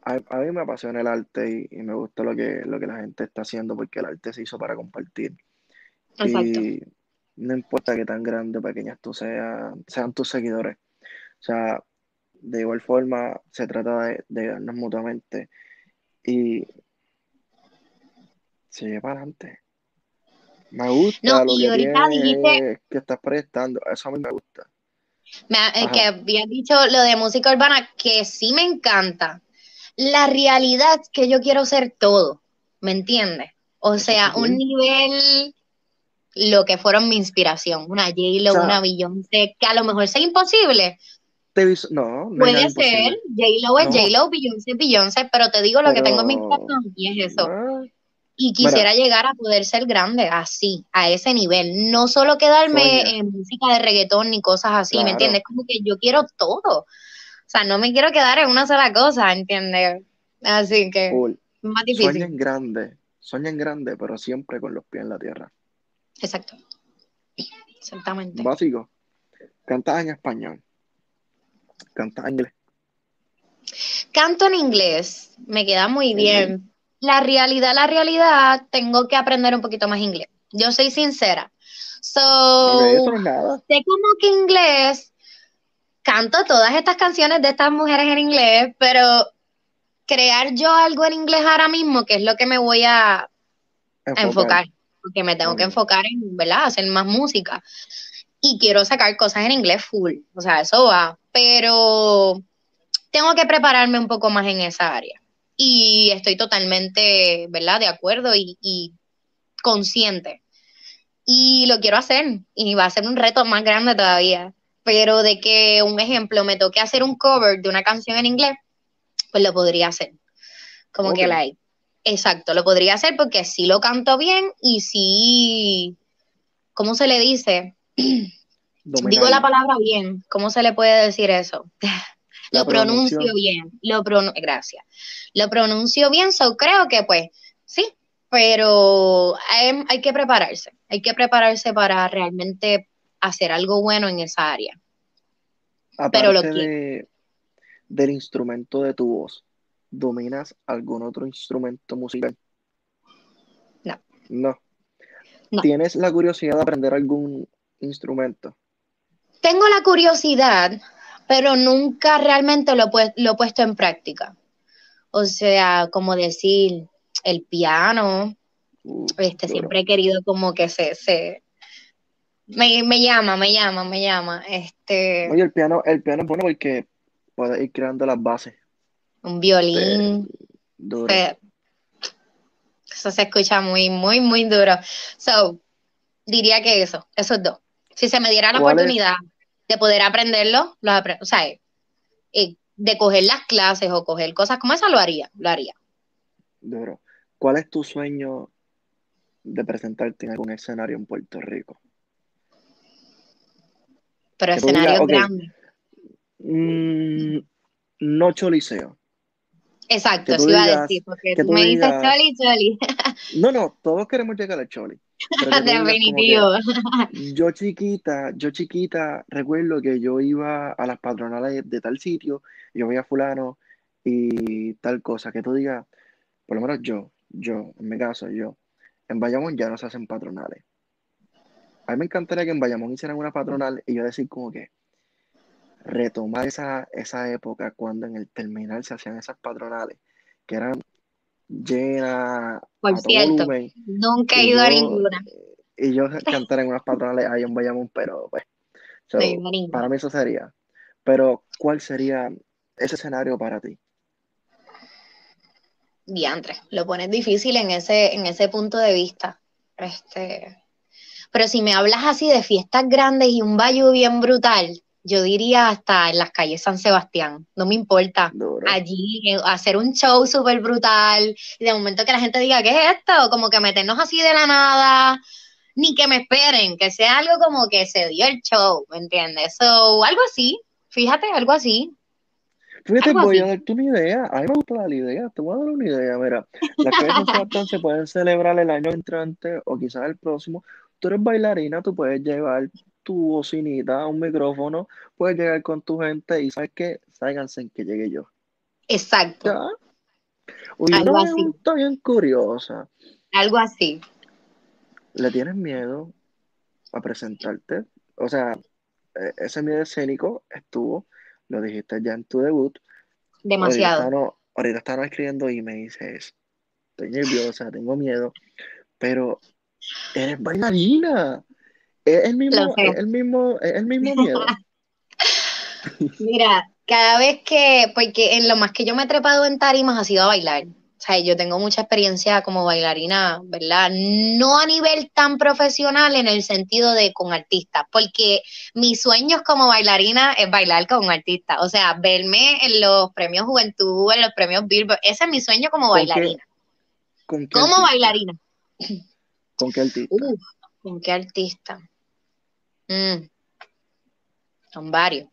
a, a mí me apasiona el arte y, y, me gusta lo que, lo que la gente está haciendo porque el arte se hizo para compartir. Exacto. Y no importa qué tan grande o pequeñas tú seas, sean tus seguidores. O sea, de igual forma se trata de, de darnos mutuamente y sigue para adelante. Me gusta no, lo y que, ahorita dijiste, que estás prestando, eso a mí me gusta. me, eh, que habías dicho lo de música urbana, que sí me encanta. La realidad es que yo quiero ser todo, ¿me entiendes? O sea, un nivel, lo que fueron mi inspiración, una O J-Lo, sea, una Beyoncé, que a lo mejor sea imposible, te no, no Puede ser. J-Lo es No, J-Lo, Beyoncé es Beyoncé, pero te digo lo que tengo en mi corazón y es eso. Y quisiera llegar a poder ser grande así, a ese nivel. No solo quedarme en música de reggaetón ni cosas así, ¿me entiendes? Como que yo quiero todo. O sea, no me quiero quedar en una sola cosa, ¿entiendes? Así que full. más difícil. en grande, sueña en grande, pero siempre con los pies en la tierra. Exacto, exactamente. Básico, cantas en español, cantas en inglés. Canto en inglés, me queda muy bien. La realidad, la realidad, tengo que aprender un poquito más inglés. Yo soy sincera. eso So, no es nada. sé como que inglés, canto todas estas canciones de estas mujeres en inglés, pero crear yo algo en inglés ahora mismo, que es lo que me voy a, a Enfocar. porque me tengo que enfocar en, ¿verdad? Hacer más música. Y quiero sacar cosas en inglés full, o sea, eso va, pero tengo que prepararme un poco más en esa área. Y estoy totalmente, ¿verdad? De acuerdo y, y consciente. Y lo quiero hacer, y va a ser un reto más grande todavía. Pero de que, un ejemplo, me toque hacer un cover de una canción en inglés, pues lo podría hacer. Como ok, que, like, exacto, lo podría hacer porque sí lo canto bien y sí, ¿cómo se le dice? [clears throat] Digo la palabra bien, ¿cómo se le puede decir eso? Lo pronuncio bien, lo gracias. Lo pronuncio bien, so creo que pues sí, pero hay, hay que prepararse, hay que prepararse para realmente hacer algo bueno en esa área, pero lo aparte de, del instrumento de tu voz, ¿dominas algún otro instrumento musical? No, No. no. ¿Tienes la curiosidad de aprender algún instrumento? Tengo la curiosidad, pero nunca realmente lo, lo he puesto en práctica. O sea, como decir, el piano, este, duro. siempre he querido como que se, se, me, me llama, me llama, me llama, este, Oye, el piano, el piano es bueno porque puedes ir creando las bases un violín, duro. fe- eso se escucha muy, muy, muy duro. So, diría que eso, esos dos. Si se me diera la ¿Cuál es? De poder aprenderlo, lo apre- o sea, eh, de coger las clases o coger cosas como esa, lo haría, lo haría. Duro. ¿Cuál es tu sueño de presentarte en algún escenario en Puerto Rico? Pero ok, grandes. mm, no choliseo. Exacto, eso iba a decir, porque que tú tú me dices choli, choli. no, no, todos queremos llegar al choli, [laughs] que Definitivo. yo chiquita, yo chiquita, recuerdo que yo iba a las patronales de tal sitio, yo veía a fulano y tal cosa, que tú digas, por lo menos yo, yo, en mi caso, yo, en Bayamón ya no se hacen patronales. A mí me encantaría que en Bayamón hicieran una patronal y yo decir como que retomar esa, esa época cuando en el terminal se hacían esas patronales, que eran llenas Por cierto, volumen, nunca he ido a ninguna. y yo cantar en unas patronales ahí en Bayamón, pero pues, so, para mí eso sería. Pero, ¿cuál sería ese escenario para ti? Diantre, lo pones difícil en ese, en ese punto de vista. Este, pero si me hablas así de fiestas grandes y un bayou bien brutal, yo diría hasta en las calles San Sebastián, no me importa. Duro. Allí eh, hacer un show súper brutal y de momento que la gente diga, ¿qué es esto? Como que meternos así de la nada, ni que me esperen, que sea algo como que se dio el show, ¿me entiendes? So, algo así, fíjate, algo así, Fíjate, algo voy a darte una idea. A mí me gusta la idea. Te voy a dar una idea. Mira, las calles San Sebastián se pueden celebrar el año entrante o quizás el próximo. Tú eres bailarina, tú puedes llevar tu bocinita, un micrófono, puedes llegar con tu gente y sabes que sáiganse en que llegue yo. Exacto. ¿Ya? Oye, Algo una así. bien curiosa. Algo así. ¿Le tienes miedo a presentarte? O sea, eh, ese miedo escénico estuvo, lo dijiste ya en tu debut. Demasiado. Ahorita, no, ahorita escribiendo y me dices, estoy nerviosa, tengo miedo, pero eres bailarina. Es el mismo, es el mismo, es el mismo miedo. [laughs] Mira, cada vez que, porque en lo más que yo me he trepado en tarimas ha sido a bailar. O sea, yo tengo mucha experiencia como bailarina, ¿verdad? No a nivel tan profesional en el sentido de con artistas, porque mis sueños como bailarina es bailar con un artista. O sea, verme en los premios Juventud, en los premios Billboard, ese es mi sueño como ¿Con qué bailarina. ¿Con qué Como artista? bailarina. ¿Con qué artista? Uf, ¿con qué artista? Mm, son varios.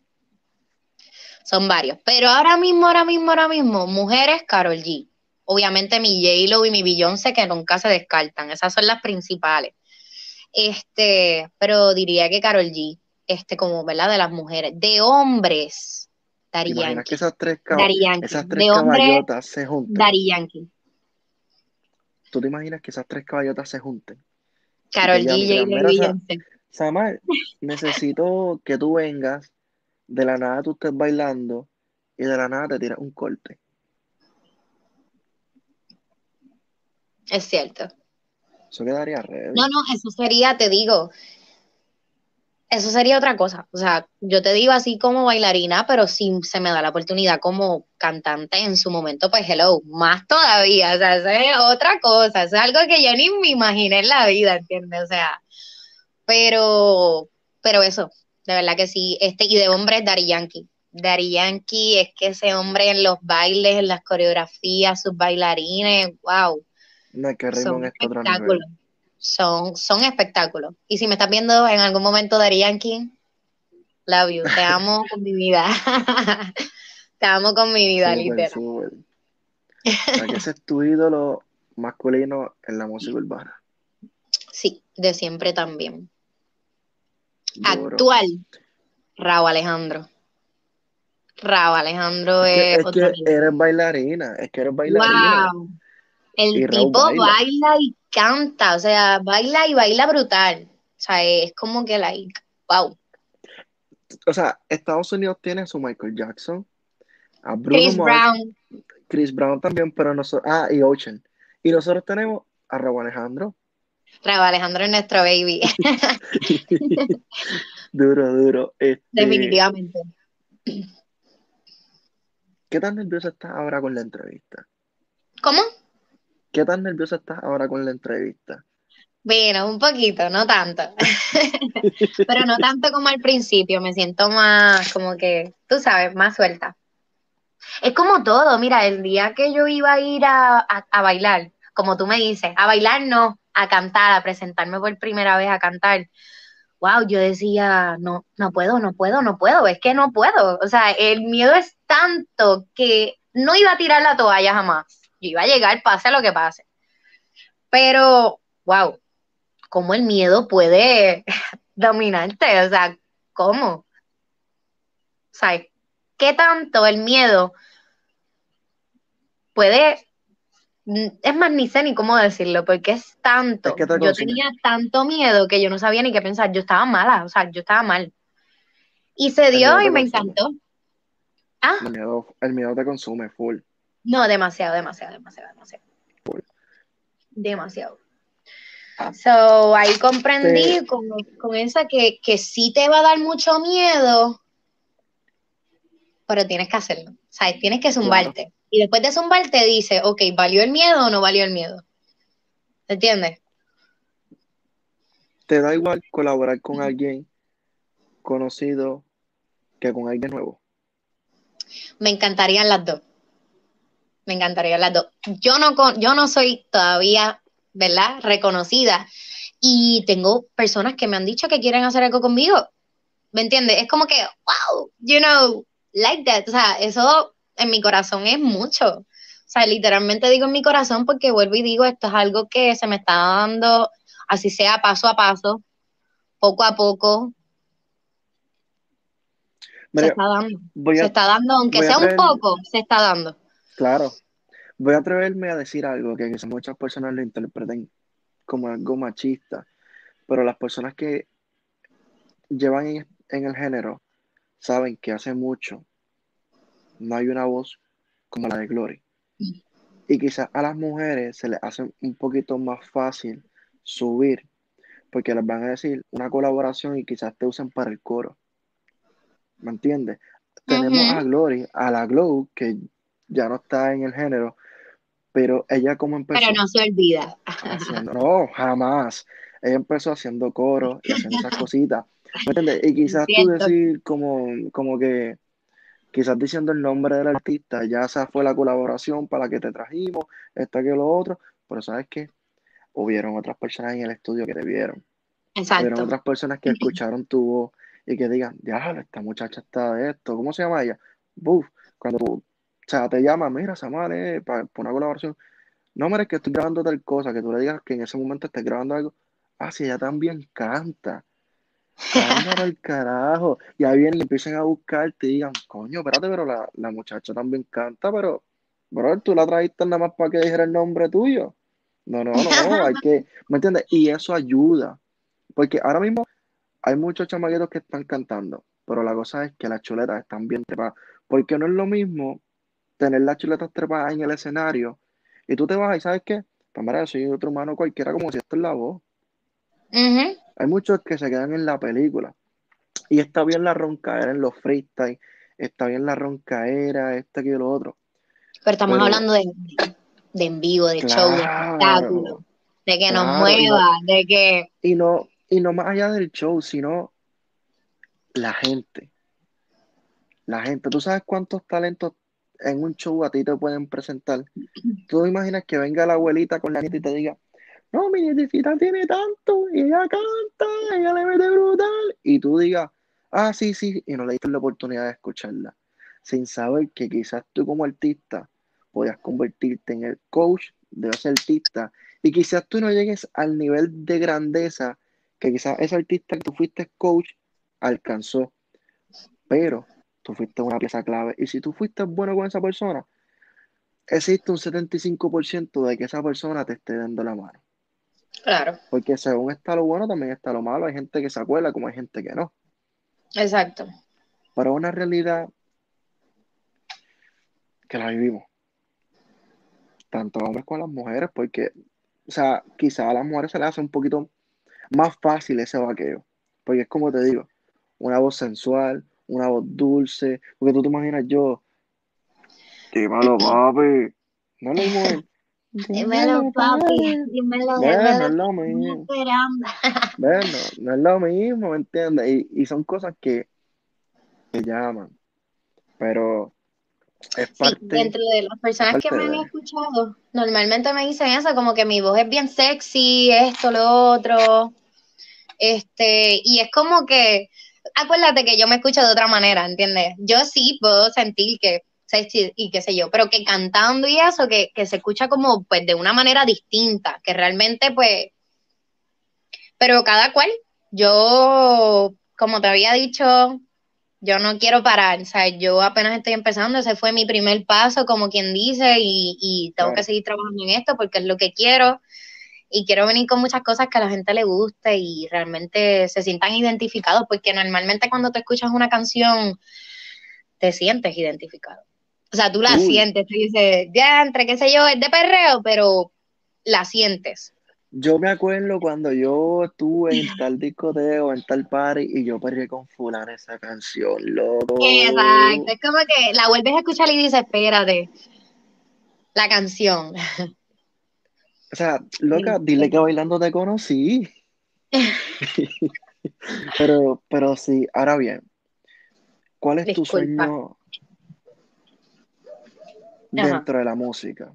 Son varios. Pero ahora mismo, ahora mismo, ahora mismo, mujeres, Carol G. Obviamente mi J-Lo y mi Beyoncé que nunca se descartan. Esas son las principales. Este, pero diría que Carol G. Este, como, ¿verdad? De las mujeres. De hombres, ¿Te Daddy imaginas Yankee. que esas tres, cab- Daddy Yankee. esas tres De hombre, caballotas se junten? Daddy Yankee. ¿Tú te imaginas que esas tres caballotas se junten? Carol G, J-Lo y Beyoncé. Samar, necesito que tú vengas, de la nada tú estés bailando y de la nada te tiras un corte. Es cierto. Eso quedaría ready. No, no, eso sería, te digo, eso sería otra cosa. O sea, yo te digo así como bailarina, pero si se me da la oportunidad como cantante en su momento, pues hello, más todavía. O sea, eso es otra cosa. Eso es algo que yo ni me imaginé en la vida, ¿entiendes? O sea, pero, pero eso, de verdad que sí. Este, y de hombre es Daddy Yankee. Daddy Yankee es que ese hombre en los bailes, en las coreografías, sus bailarines, wow No que son este espectáculos. Son, son espectáculos. Y si me estás viendo en algún momento, Dari Yankee, love you. Te amo [laughs] con mi vida. Te amo con mi vida, Súper, literal. [laughs] que ese es tu ídolo masculino en la música urbana. Sí, de siempre también. Duro. Actual, Raúl Alejandro. Raúl Alejandro Es que, es, eres bailarina, es que eres bailarina. Wow. El Y tipo baila. baila y canta, o sea, baila y baila brutal. O sea, es como que like, wow. O sea, Estados Unidos tiene a su Michael Jackson, a Bruno Chris Brown, Chris Brown también, pero nosotros, ah, y Ocean. Y nosotros tenemos a Raúl Alejandro. Raúl Alejandro es nuestro baby, [laughs] Duro, duro. Este, definitivamente. ¿Qué tan nerviosa estás ahora con la entrevista? ¿Cómo? ¿Qué tan nerviosa estás ahora con la entrevista? Bueno, un poquito, no tanto. [laughs] Pero no tanto como al principio, me siento más como que, tú sabes, más suelta. Es como todo, mira, el día que yo iba a ir a, a- a bailar, como tú me dices, a bailar no, a cantar, a presentarme por primera vez a cantar. Wow, yo decía, no, no puedo, no puedo, no puedo, es que no puedo. O sea, el miedo es tanto que no iba a tirar la toalla jamás. Yo iba a llegar, pase lo que pase. Pero, wow, cómo el miedo puede [laughs] dominarte, o sea, ¿cómo? O sea, ¿qué tanto el miedo puede, es más, ni sé ni cómo decirlo, porque es tanto, Es que te yo tenía tanto miedo que yo no sabía ni qué pensar, yo estaba mala, o sea, yo estaba mal. Y se dio y me consume. encantó. Ah, El miedo, el miedo te consume full. no, demasiado, demasiado, demasiado, demasiado. Full. Demasiado. So, ahí comprendí Te- con, con esa que, que sí te va a dar mucho miedo, pero tienes que hacerlo. ¿Sabes? Tienes que zumbarte. Y después de zumbarte dices, ok, ¿valió el miedo o no valió el miedo? ¿Entiendes? ¿Te da igual colaborar con alguien conocido que con alguien nuevo? Me encantarían las dos. Me encantarían las dos. Yo no, con, yo no soy todavía, ¿verdad? Reconocida. Y tengo personas que me han dicho que quieren hacer algo conmigo. ¿Me entiendes? Es como que, wow, you know, like that. O sea, eso en mi corazón es mucho. O sea, literalmente digo en mi corazón porque vuelvo y digo, esto es algo que se me está dando, así sea paso a paso, poco a poco, se está dando. se está dando, aunque sea un poco, se está dando. Claro. Voy a atreverme a decir algo que quizás muchas personas lo interpreten como algo machista, pero las personas que llevan en, el género saben que hace mucho no hay una voz como la de Glory. Y quizás a las mujeres se les hace un poquito más fácil subir, porque les van a decir una colaboración y quizás te usen para el coro. ¿Me entiendes? Tenemos a Glory, a la Glow, que ya no está en el género, pero ella como empezó... Pero no se olvida. no, jamás. Ella empezó haciendo coro y haciendo esas [laughs] cositas. ¿Me entiendes? Y quizás tú decir como, como que, quizás diciendo el nombre del artista, ya esa fue la colaboración para la que te trajimos, esta que lo otro, pero ¿sabes qué? Hubieron otras personas en el estudio que te vieron. Exacto. Hubieron otras personas que escucharon tu voz y que digan, diablo, esta muchacha está de esto, ¿cómo se llama ella? Buf, cuando o sea, te llama, mira, Samar, eh, para, una colaboración. No, mire, que estoy grabando tal cosa, que tú le digas que en ese momento estés grabando algo. Ah, sí, ella también canta. Cámara el carajo. Y ahí vienen empiezan a buscarte y digan, coño, espérate, pero la, la muchacha también canta, pero, bro, tú la trajiste nada más para que dijera el nombre tuyo. No, no, no, [laughs] hay que, ¿me entiendes? Y eso ayuda. Porque ahora mismo hay muchos chamagueros que están cantando, pero la cosa es que las chuletas están bien trepadas. Porque no es lo mismo tener las chuletas trepadas en el escenario y tú te vas y sabes qué, pues mira, soy otro humano cualquiera como si esto es la voz. Hay muchos que se quedan en la película. Y está bien la roncaera en los freestyle, está bien la roncaera, este que lo otro. Pero estamos hablando de, de, en vivo, de show, de espectáculo, de que nos mueva, de que. Y no, y no más allá del show, sino la gente. La gente, ¿tú sabes cuántos talentos en un show a ti te pueden presentar? ¿Tú imaginas que venga la abuelita con la gente y te diga, no, mi nietecita tiene tanto, y ella canta, ella le mete brutal, y tú digas, ah, sí, sí, y no le diste la oportunidad de escucharla, sin saber que quizás tú como artista podías convertirte en el coach de ese artista, y quizás tú no llegues al nivel de grandeza que quizás ese artista que tú fuiste coach alcanzó, pero tú fuiste una pieza clave, y si tú fuiste bueno con esa persona, existe un 75% de que esa persona te esté dando la mano. Claro. Porque según está lo bueno, también está lo malo. Hay gente que se acuerda como hay gente que no. Exacto. Pero una realidad que la vivimos. Tanto hombres como las mujeres, porque, o sea, quizá a las mujeres se les hace un poquito más fácil ese vaqueo. Porque es como te digo, una voz sensual, una voz dulce. Porque tú te imaginas yo, malo papi. No lo mismo Dímelo, papi, dímelo, bueno, no es lo mismo. [laughs] bueno, no es lo mismo, ¿me entiendes? Y, son cosas que, que llaman, pero es parte. dentro de las personas que me han escuchado, normalmente me dicen eso, como que mi voz es bien sexy, esto, lo otro. Este, y es como que, acuérdate que yo me escucho de otra manera, ¿entiendes? Yo sí puedo sentir que y qué sé yo, pero que cantando y eso, que, se escucha como pues de una manera distinta, que realmente pues, pero cada cual, yo, como te había dicho, yo no quiero parar, o sea, yo apenas estoy empezando, ese fue mi primer paso, como quien dice, y, tengo que seguir trabajando en esto porque es lo que quiero, y quiero venir con muchas cosas que a la gente le guste y realmente se sientan identificados, porque normalmente cuando te escuchas una canción, te sientes identificado. O sea, tú la sientes, tú dices, ya, entre qué sé yo, es de perreo, pero la sientes. Yo me acuerdo cuando yo estuve en tal discoteo, en tal party, y yo perré con fulana esa canción, loco. Exacto, es como que la vuelves a escuchar y dices, espérate, la canción. O sea, loca, dile que bailando te conocí. [laughs] [laughs] pero, pero sí, ahora bien, ¿cuál es tu sueño? Dentro de la música?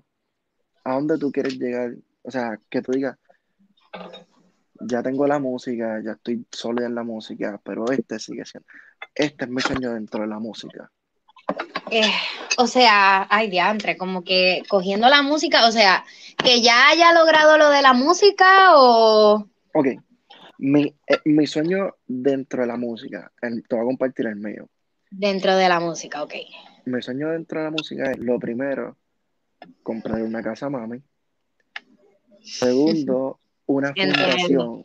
¿A dónde tú quieres llegar? O sea, que tú digas, ya tengo la música, ya estoy solo en la música, pero este sigue siendo, este es mi sueño dentro de la música. Eh, o sea, ay diantre, como que cogiendo la música, o sea, que ya haya logrado lo de la música o... Ok, mi, eh, mi sueño dentro de la música, te voy a compartir el mío, Dentro de la música, ok. Mi sueño dentro de la música es, lo primero, comprar una casa mami. Segundo, una [laughs] fundación.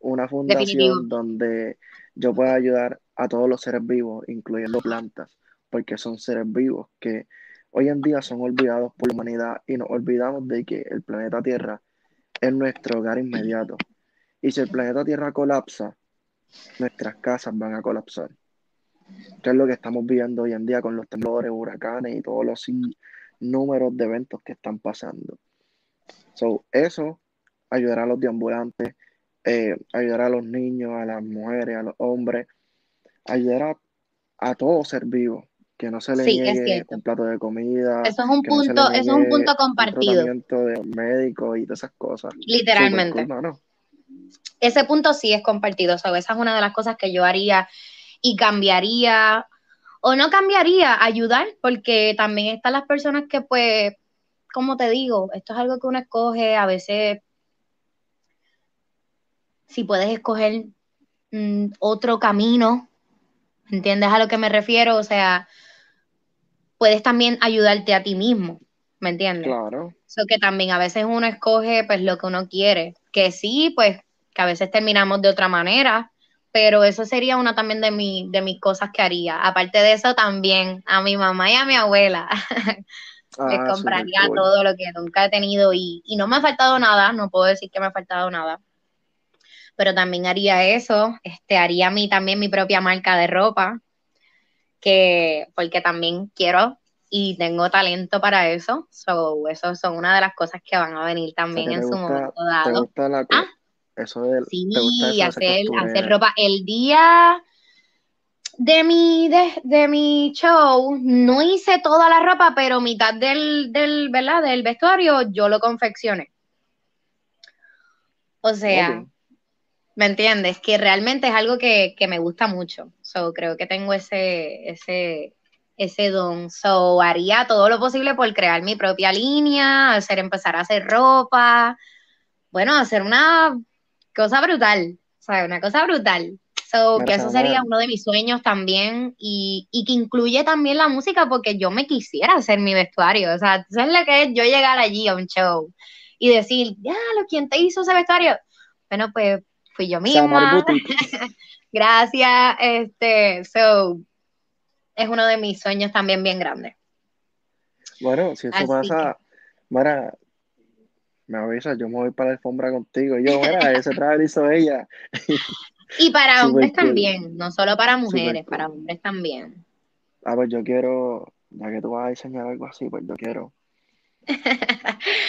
Una fundación donde yo pueda ayudar a todos los seres vivos, incluyendo plantas, porque son seres vivos que hoy en día son olvidados por la humanidad y nos olvidamos de que el planeta Tierra es nuestro hogar inmediato. Y si el planeta Tierra colapsa, nuestras casas van a colapsar. Que es lo que estamos viendo hoy en día con los temblores, huracanes y todos los números de eventos que están pasando. So, eso ayudará a los deambulantes, eh, ayudará a los niños, a las mujeres, a los hombres, ayudará a, todo ser vivo, que no se le niegue un plato de comida. Eso es un punto, eso es un punto compartido. Un tratamiento de médico y todas esas cosas. Literalmente. Ese punto sí es compartido. esa es una de las cosas que yo haría y cambiaría, o no cambiaría, ayudar, porque también están las personas que pues, como te digo, esto es algo que uno escoge, a veces, si puedes escoger mm, otro camino, ¿entiendes a lo que me refiero? O sea, puedes también ayudarte a ti mismo, ¿me entiendes? Claro. Eso que también a veces uno escoge pues lo que uno quiere, que sí, pues que a veces terminamos de otra manera, pero eso sería una también de, mi, de mis cosas que haría. Aparte de eso, también a mi mamá y a mi abuela [laughs] les ah, compraría todo lo que nunca he tenido y, y, no me ha faltado nada, no puedo decir que me ha faltado nada. Pero también haría eso, este, haría mi, también mi propia marca de ropa, que, porque también quiero y tengo talento para eso. So, eso son una de las cosas que van a venir también en su momento dado. ¿Ah? Eso de, sí, hacer, hacer ropa. El día de mi, de, mi show, no hice toda la ropa, pero mitad del, del, ¿verdad? del vestuario yo lo confeccioné. O sea, ¿me entiendes? Que realmente es algo que, me gusta mucho. So, creo que tengo ese, ese, ese don. So, haría todo lo posible por crear mi propia línea, hacer, empezar a hacer ropa, bueno, hacer una cosa brutal, o sea, una cosa brutal. So, que eso sería uno de mis sueños también y, y, que incluye también la música porque yo me quisiera hacer mi vestuario. O sea, ¿sabes lo que es yo llegar allí a un show y decir, ya, ¿quién te hizo ese vestuario? Bueno, pues fui yo misma. [laughs] Gracias. Este, so, es uno de mis sueños también bien grandes. Bueno, si eso pasa, Mara, me avisa, yo me voy para la alfombra contigo. Y yo, mira, ese trabajo hizo ella. Y para [laughs] hombres también, no solo para mujeres, para hombres también. Ah, pues yo quiero, ya que tú vas a diseñar algo así, pues yo quiero.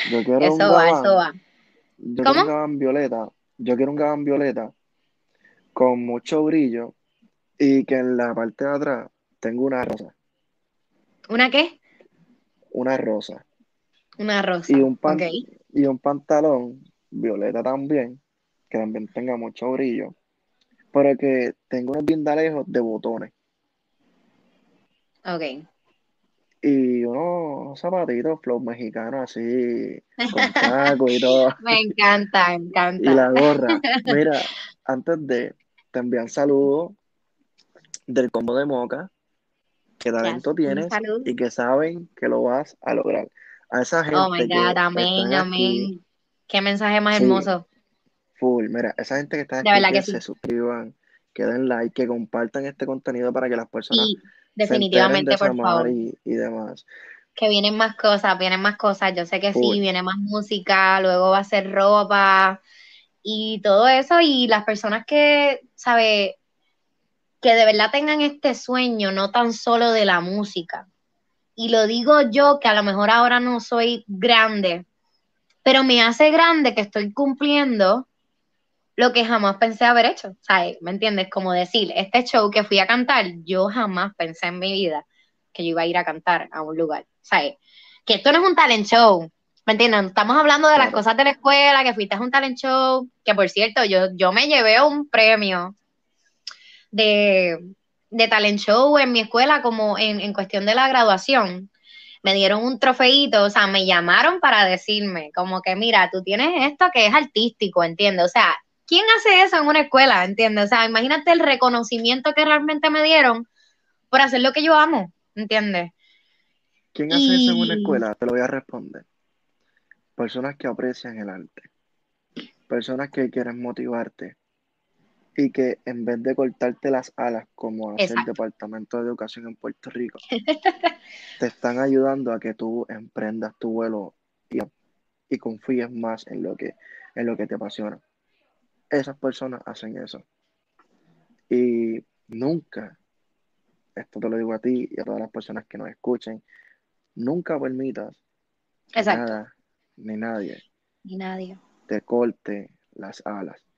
Yo quiero [laughs] eso un va, eso va. Yo quiero un gabán violeta. Yo quiero un gabán violeta con mucho brillo y que en la parte de atrás tengo una rosa. ¿Una qué? Una rosa. Una rosa. Y un, pan, y un pantalón violeta también, que también tenga mucho brillo, pero que tenga unos lejos de botones. Ok. Y unos zapatitos flow mexicanos así, con taco y todo. [laughs] me encanta, me encanta. Y la gorra. Mira, antes de, te envían saludos del combo de moca, que talento tienes y que saben que lo vas a lograr a esa gente. Oh my God, amén, amén. Qué mensaje más hermoso. Full, mira, esa gente que está aquí, que, se suscriban, que den like, que compartan este contenido para que las personas. definitivamente, por favor. Y, demás. Que vienen más cosas, vienen más cosas. Yo sé que sí, viene más música, luego va a ser ropa y todo eso. Y las personas que, ¿sabe? Que de verdad tengan este sueño, no tan solo de la música, y lo digo yo, que a lo mejor ahora no soy grande, pero me hace grande que estoy cumpliendo lo que jamás pensé haber hecho. ¿Sabes? ¿Me entiendes? Como decir, este show que fui a cantar, yo jamás pensé en mi vida que yo iba a ir a cantar a un lugar. ¿Sabes? Que esto no es un talent show. ¿Me entiendes? Estamos hablando de las cosas de la escuela, que fuiste a un talent show, que por cierto, yo, yo me llevé un premio de, de talent show en mi escuela como en, en cuestión de la graduación. Me dieron un trofeito, o sea, me llamaron para decirme como que, mira, tú tienes esto que es artístico, ¿entiendes? O sea, ¿quién hace eso en una escuela, ¿entiendes? O sea, imagínate el reconocimiento que realmente me dieron por hacer lo que yo amo, ¿entiendes? ¿Quién hace eso en una escuela? Te lo voy a responder. Personas que aprecian el arte. Personas que quieren motivarte. Y que en vez de cortarte las alas, como hace el Departamento de Educación en Puerto Rico, [laughs] te están ayudando a que tú emprendas tu vuelo y, y confíes más en lo, que, en lo que te apasiona. Esas personas hacen eso. Y nunca, esto te lo digo a ti y a todas las personas que nos escuchen, nunca permitas que nada ni nadie, ni nadie te corte las alas.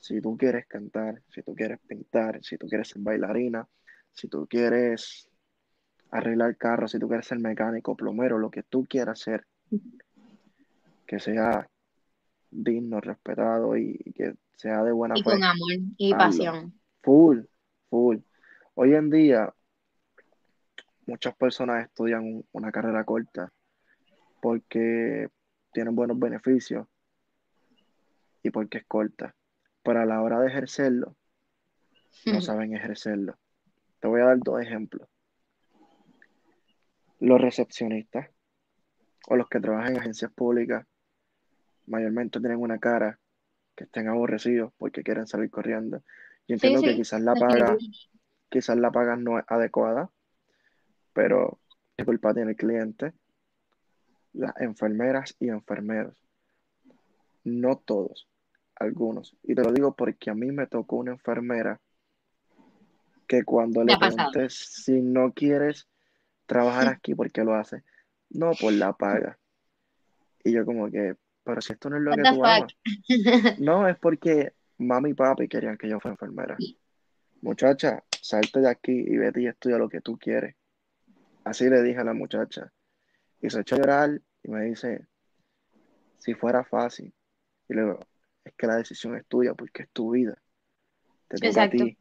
Si tú quieres cantar, si tú quieres pintar, si tú quieres ser bailarina, si tú quieres arreglar carros, si tú quieres ser mecánico, plomero, lo que tú quieras ser, que sea digno, respetado y, que sea de buena y con amor y pasión. Full, full. Hoy en día, muchas personas estudian una carrera corta porque tienen buenos beneficios y porque es corta. Pero a la hora de ejercerlo, no saben ejercerlo. Te voy a dar dos ejemplos. Los recepcionistas o los que trabajan en agencias públicas mayormente tienen una cara que estén aborrecidos porque quieren salir corriendo. Yo entiendo que quizás la paga, quizás la paga no es adecuada, pero es culpa tiene el cliente, las enfermeras y enfermeros. No todos, algunos. Y te lo digo porque a mí me tocó una enfermera que cuando le pregunté si no quieres trabajar aquí, ¿por qué lo hace? No, por la paga. Y yo como que, pero si esto no es lo que tú amas. No, es porque mami y papi querían que yo fuera enfermera. Muchacha, salte de aquí y vete y estudia lo que tú quieres. Así le dije a la muchacha. Y se echó a llorar y me dice, si fuera fácil. Y luego, es que la decisión es tuya porque es tu vida. Te toca a ti.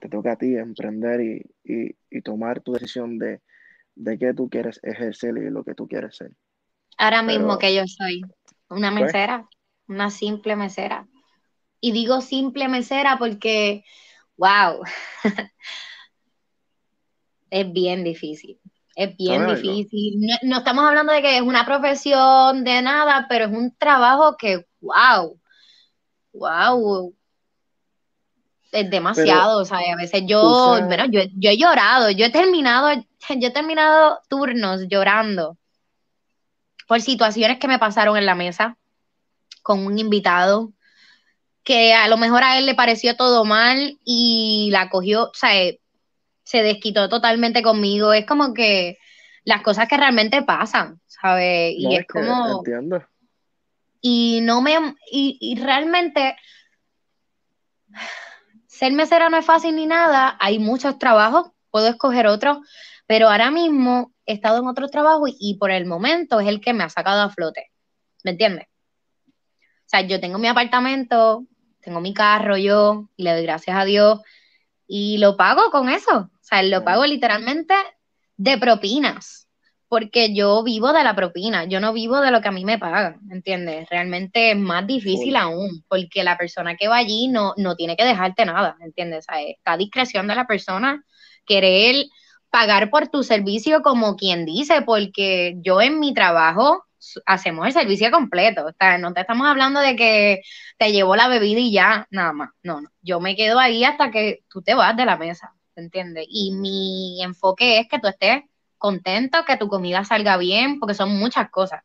Te toca a ti emprender y, tomar tu decisión de, de qué tú quieres ejercer y lo que tú quieres ser. Ahora mismo que yo soy una pues, mesera, una simple mesera. Y digo simple mesera porque, wow, [laughs] es bien difícil. Es bien difícil. No, estamos hablando de que es una profesión de nada, pero es un trabajo que, wow, wow, es demasiado, o sea, a veces yo, bueno, yo, yo, he llorado, yo he terminado, yo he terminado turnos llorando por situaciones que me pasaron en la mesa con un invitado que a lo mejor a él le pareció todo mal y la cogió, o sea, se desquitó totalmente conmigo. Es como que las cosas que realmente pasan, ¿sabes? Y es, como... Entiendo. Y no me... Y, realmente... Ser mesera no es fácil ni nada, hay muchos trabajos, puedo escoger otro, pero ahora mismo he estado en otro trabajo y, por el momento es el que me ha sacado a flote, ¿me entiendes? O sea, yo tengo mi apartamento, tengo mi carro yo, y le doy gracias a Dios, y lo pago con eso. O sea, lo pago literalmente de propinas, porque yo vivo de la propina, yo no vivo de lo que a mí me pagan, ¿entiendes? Realmente es más difícil aún, porque la persona que va allí no, no tiene que dejarte nada, ¿entiendes? O sea, está a discreción de la persona querer pagar por tu servicio como quien dice, porque yo en mi trabajo hacemos el servicio completo. O sea, no te estamos hablando de que te llevo la bebida y ya, nada más. No, no. Yo me quedo ahí hasta que tú te vas de la mesa. ¿entiendes? Y mi enfoque es que tú estés contento, que tu comida salga bien, porque son muchas cosas.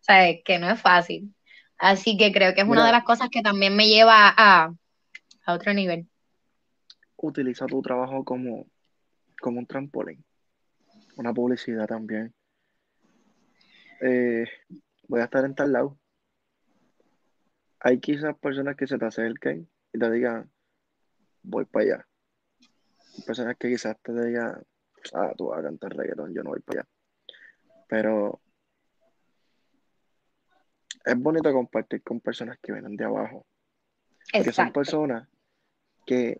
O sea, que no es fácil. Así que creo que es una de las cosas que también me lleva a, otro nivel. Utiliza tu trabajo como, como un trampolín, una publicidad también. Eh, voy a estar en tal lado. Hay quizás personas que se te acerquen y te digan, voy para allá personas que quizás te digan, ah, tú vas a cantar reggaetón, yo no voy para allá. Pero es bonito compartir con personas que vienen de abajo. Que son personas que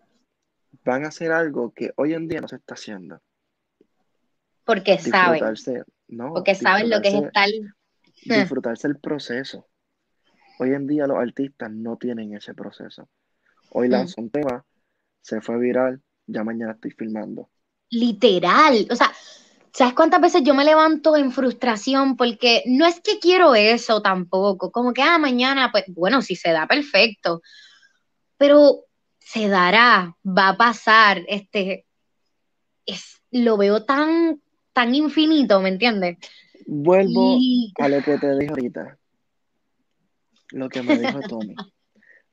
van a hacer algo que hoy en día no se está haciendo. Porque saben. Porque saben lo que es estar. [laughs] Disfrutarse el proceso. Hoy en día los artistas no tienen ese proceso. Hoy lanzó un tema, se fue viral, ya mañana estoy filmando. Literal, o sea, ¿sabes cuántas veces yo me levanto en frustración? Porque no es que quiero eso tampoco, como que, ah, mañana, pues bueno, si se da, perfecto, pero se dará, va a pasar, este, es, lo veo tan, tan infinito, ¿me entiendes? Vuelvo a lo que te dije ahorita, lo que me dijo Tommy. [laughs]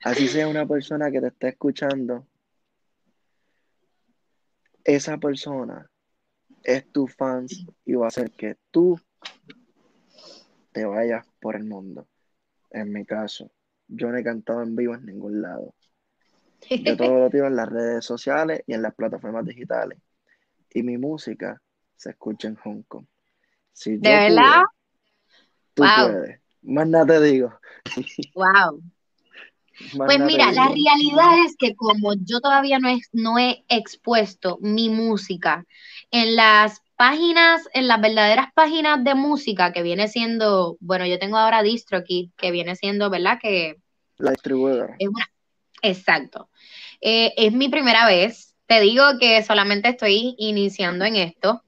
Así sea una persona que te esté escuchando, esa persona es tu fans y va a hacer que tú te vayas por el mundo. En mi caso, yo no he cantado en vivo en ningún lado. Yo todo lo tiro en las redes sociales y en las plataformas digitales. Y mi música se escucha en Hong Kong. ¿De verdad? tú puedes. Más nada te digo. [laughs] Wow. Pues mira, la realidad es que como yo todavía no he, no he expuesto mi música en las páginas, en las verdaderas páginas de música que viene siendo, bueno, yo tengo ahora DistroKid, que viene siendo, ¿verdad? Que la distribuidora. exacto. Eh, es mi primera vez. Te digo que solamente estoy iniciando en esto.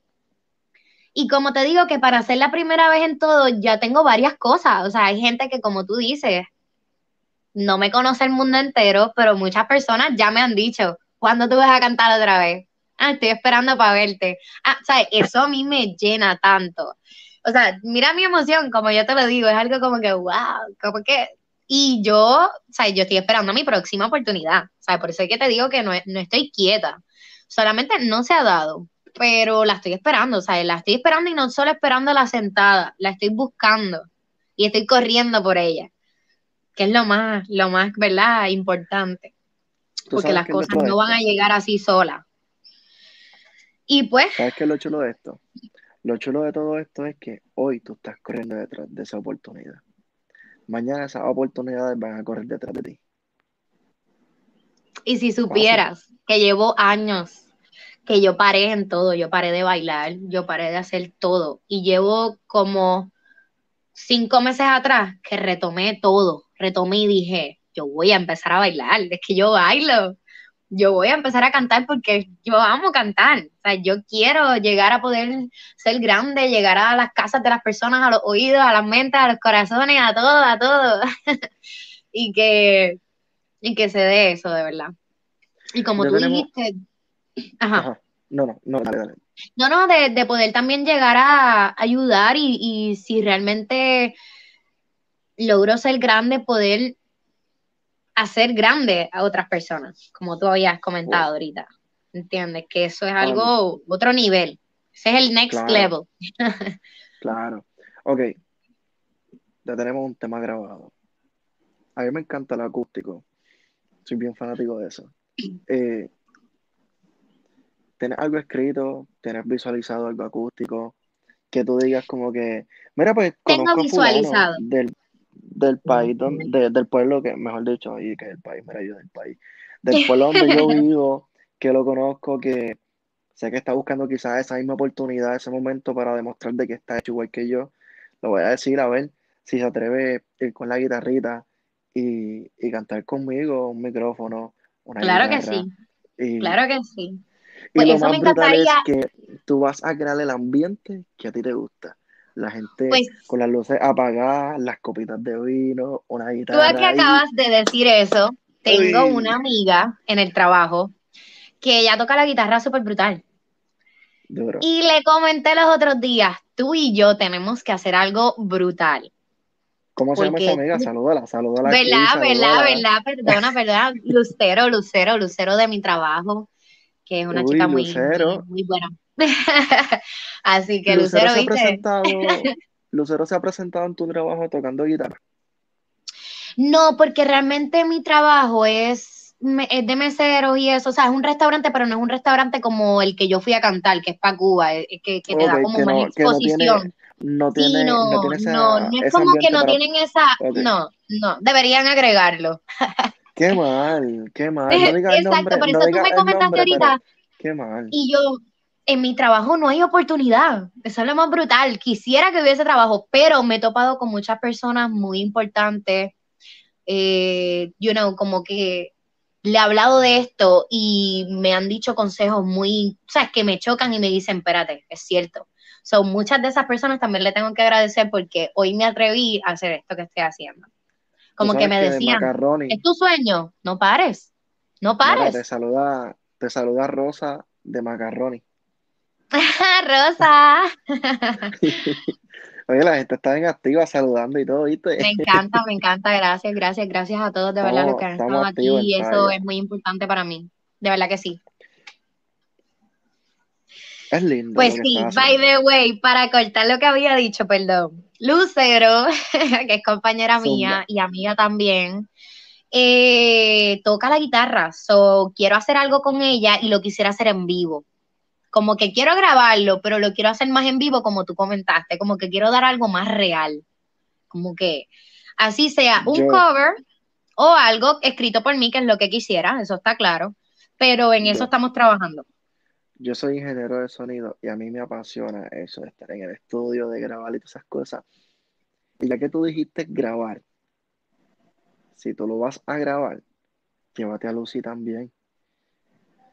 Y como te digo que para ser la primera vez en todo, ya tengo varias cosas. O sea, hay gente que, como tú dices, no me conoce el mundo entero, pero muchas personas ya me han dicho, ¿cuándo tú vas a cantar otra vez? Ah, estoy esperando para verte. Ah, ¿sabes? Eso a mí me llena tanto. O sea, mira mi emoción, como yo te lo digo, es algo como que, wow, como que y yo, sea, yo estoy esperando mi próxima oportunidad. Sea, por eso es que te digo que no, no estoy quieta. Solamente no se ha dado, pero la estoy esperando. Sea, la estoy esperando y no solo esperando la sentada, la estoy buscando y estoy corriendo por ella. Que es lo más, lo más, ¿verdad? Importante. Porque las cosas no van a llegar así solas. Y pues. ¿Sabes qué es lo chulo de esto? Lo chulo de todo esto es que hoy tú estás corriendo detrás de esa oportunidad mañana esas oportunidades van a correr detrás de ti. Y si supieras que llevo años que yo paré en todo, yo paré de bailar, yo paré de hacer todo y llevo como cinco meses atrás que retomé todo, retomé y dije, yo voy a empezar a bailar, es que yo bailo, yo voy a empezar a cantar porque yo amo cantar. O sea, yo quiero llegar a poder ser grande, llegar a las casas de las personas, a los oídos, a las mentes, a los corazones, a todo, a todo. [laughs] y que y que se dé eso, de verdad. Y como tú dijiste, ajá. No, no, no, dale, dale. No, no, de, poder también llegar a ayudar y, y si realmente logro ser grande, poder hacer grande a otras personas, como tú habías comentado ahorita. ¿Entiendes? Que eso es algo, otro nivel. Ese es el next level. [laughs] claro. Ok. Ya tenemos un tema grabado. A mí me encanta el acústico. Soy bien fanático de eso. [clears throat] Eh, ¿Tienes algo escrito? ¿Tienes visualizado algo acústico? Que tú digas como que, mira, pues Tengo visualizado. Del, del país, donde, del pueblo que, mejor dicho, ahí que el país, mira yo del país, del [laughs] pueblo donde yo vivo, que lo conozco, que sé que está buscando quizás esa misma oportunidad, ese momento para demostrar de que está hecho igual que yo, lo voy a decir, a ver si se atreve a ir con la guitarrita y, cantar conmigo, un micrófono, una Claro que sí, claro que sí. Y pues lo más me brutal es que tú vas a crear el ambiente que a ti te gusta la gente pues con las luces apagadas, las copitas de vino, una guitarra. Tú que acabas de decir eso, tengo una amiga en el trabajo que ella toca la guitarra súper brutal. Y le comenté los otros días, tú y yo tenemos que hacer algo brutal. ¿Cómo se llama esa amiga? Salúdala, salúdala. ¿Verdad, verdad, verdad? Perdona, perdona. Lucero, Lucero, Lucero de mi trabajo, que es una chica muy, muy buena. [laughs] Así que Lucero, se ha presentado, [laughs] Lucero se ha presentado en tu trabajo tocando guitarra. No, porque realmente mi trabajo es, es de mesero y eso, o sea, es un restaurante, pero no es un restaurante como el que yo fui a cantar, que es para Cuba, que, te da como una exposición. No tiene, no, no, esa, no, no es como que no tienen esa, no, no, deberían agregarlo. [laughs] qué mal, qué mal. Exacto, por eso tú me comentaste ahorita. Qué mal. Y yo, en mi trabajo no hay oportunidad. Eso es lo más brutal. Quisiera que hubiese trabajo, pero me he topado con muchas personas muy importantes. Eh, you know, como que le he hablado de esto y me han dicho consejos muy, o sea, que me chocan y me dicen, espérate, es cierto. Son muchas de esas personas también le tengo que agradecer porque hoy me atreví a hacer esto que estoy haciendo. Como que me decían, es tu sueño, no pares, no pares. te saluda, te saluda Rosa de Macarroni. [laughs] Rosa. [laughs] Oye, la gente está bien activa saludando y todo, ¿viste? Me encanta, me encanta, gracias, gracias, gracias a todos de verdad los que han estado aquí y eso es muy importante para mí, de verdad que sí. Es lindo. Pues sí, by the way, para cortar lo que había dicho, perdón, Lucero, [laughs] que es compañera mía y amiga también, eh, toca la guitarra, so quiero hacer algo con ella y lo quisiera hacer en vivo. Como que quiero grabarlo, pero lo quiero hacer más en vivo, como tú comentaste, como que quiero dar algo más real, como que así sea un cover o algo escrito por mí, que es lo que quisiera, eso está claro, pero en eso estamos trabajando. Yo soy ingeniero de sonido y a mí me apasiona eso de estar en el estudio, de grabar y todas esas cosas. Y ya que tú dijiste grabar, si tú lo vas a grabar, llévate a Lucy también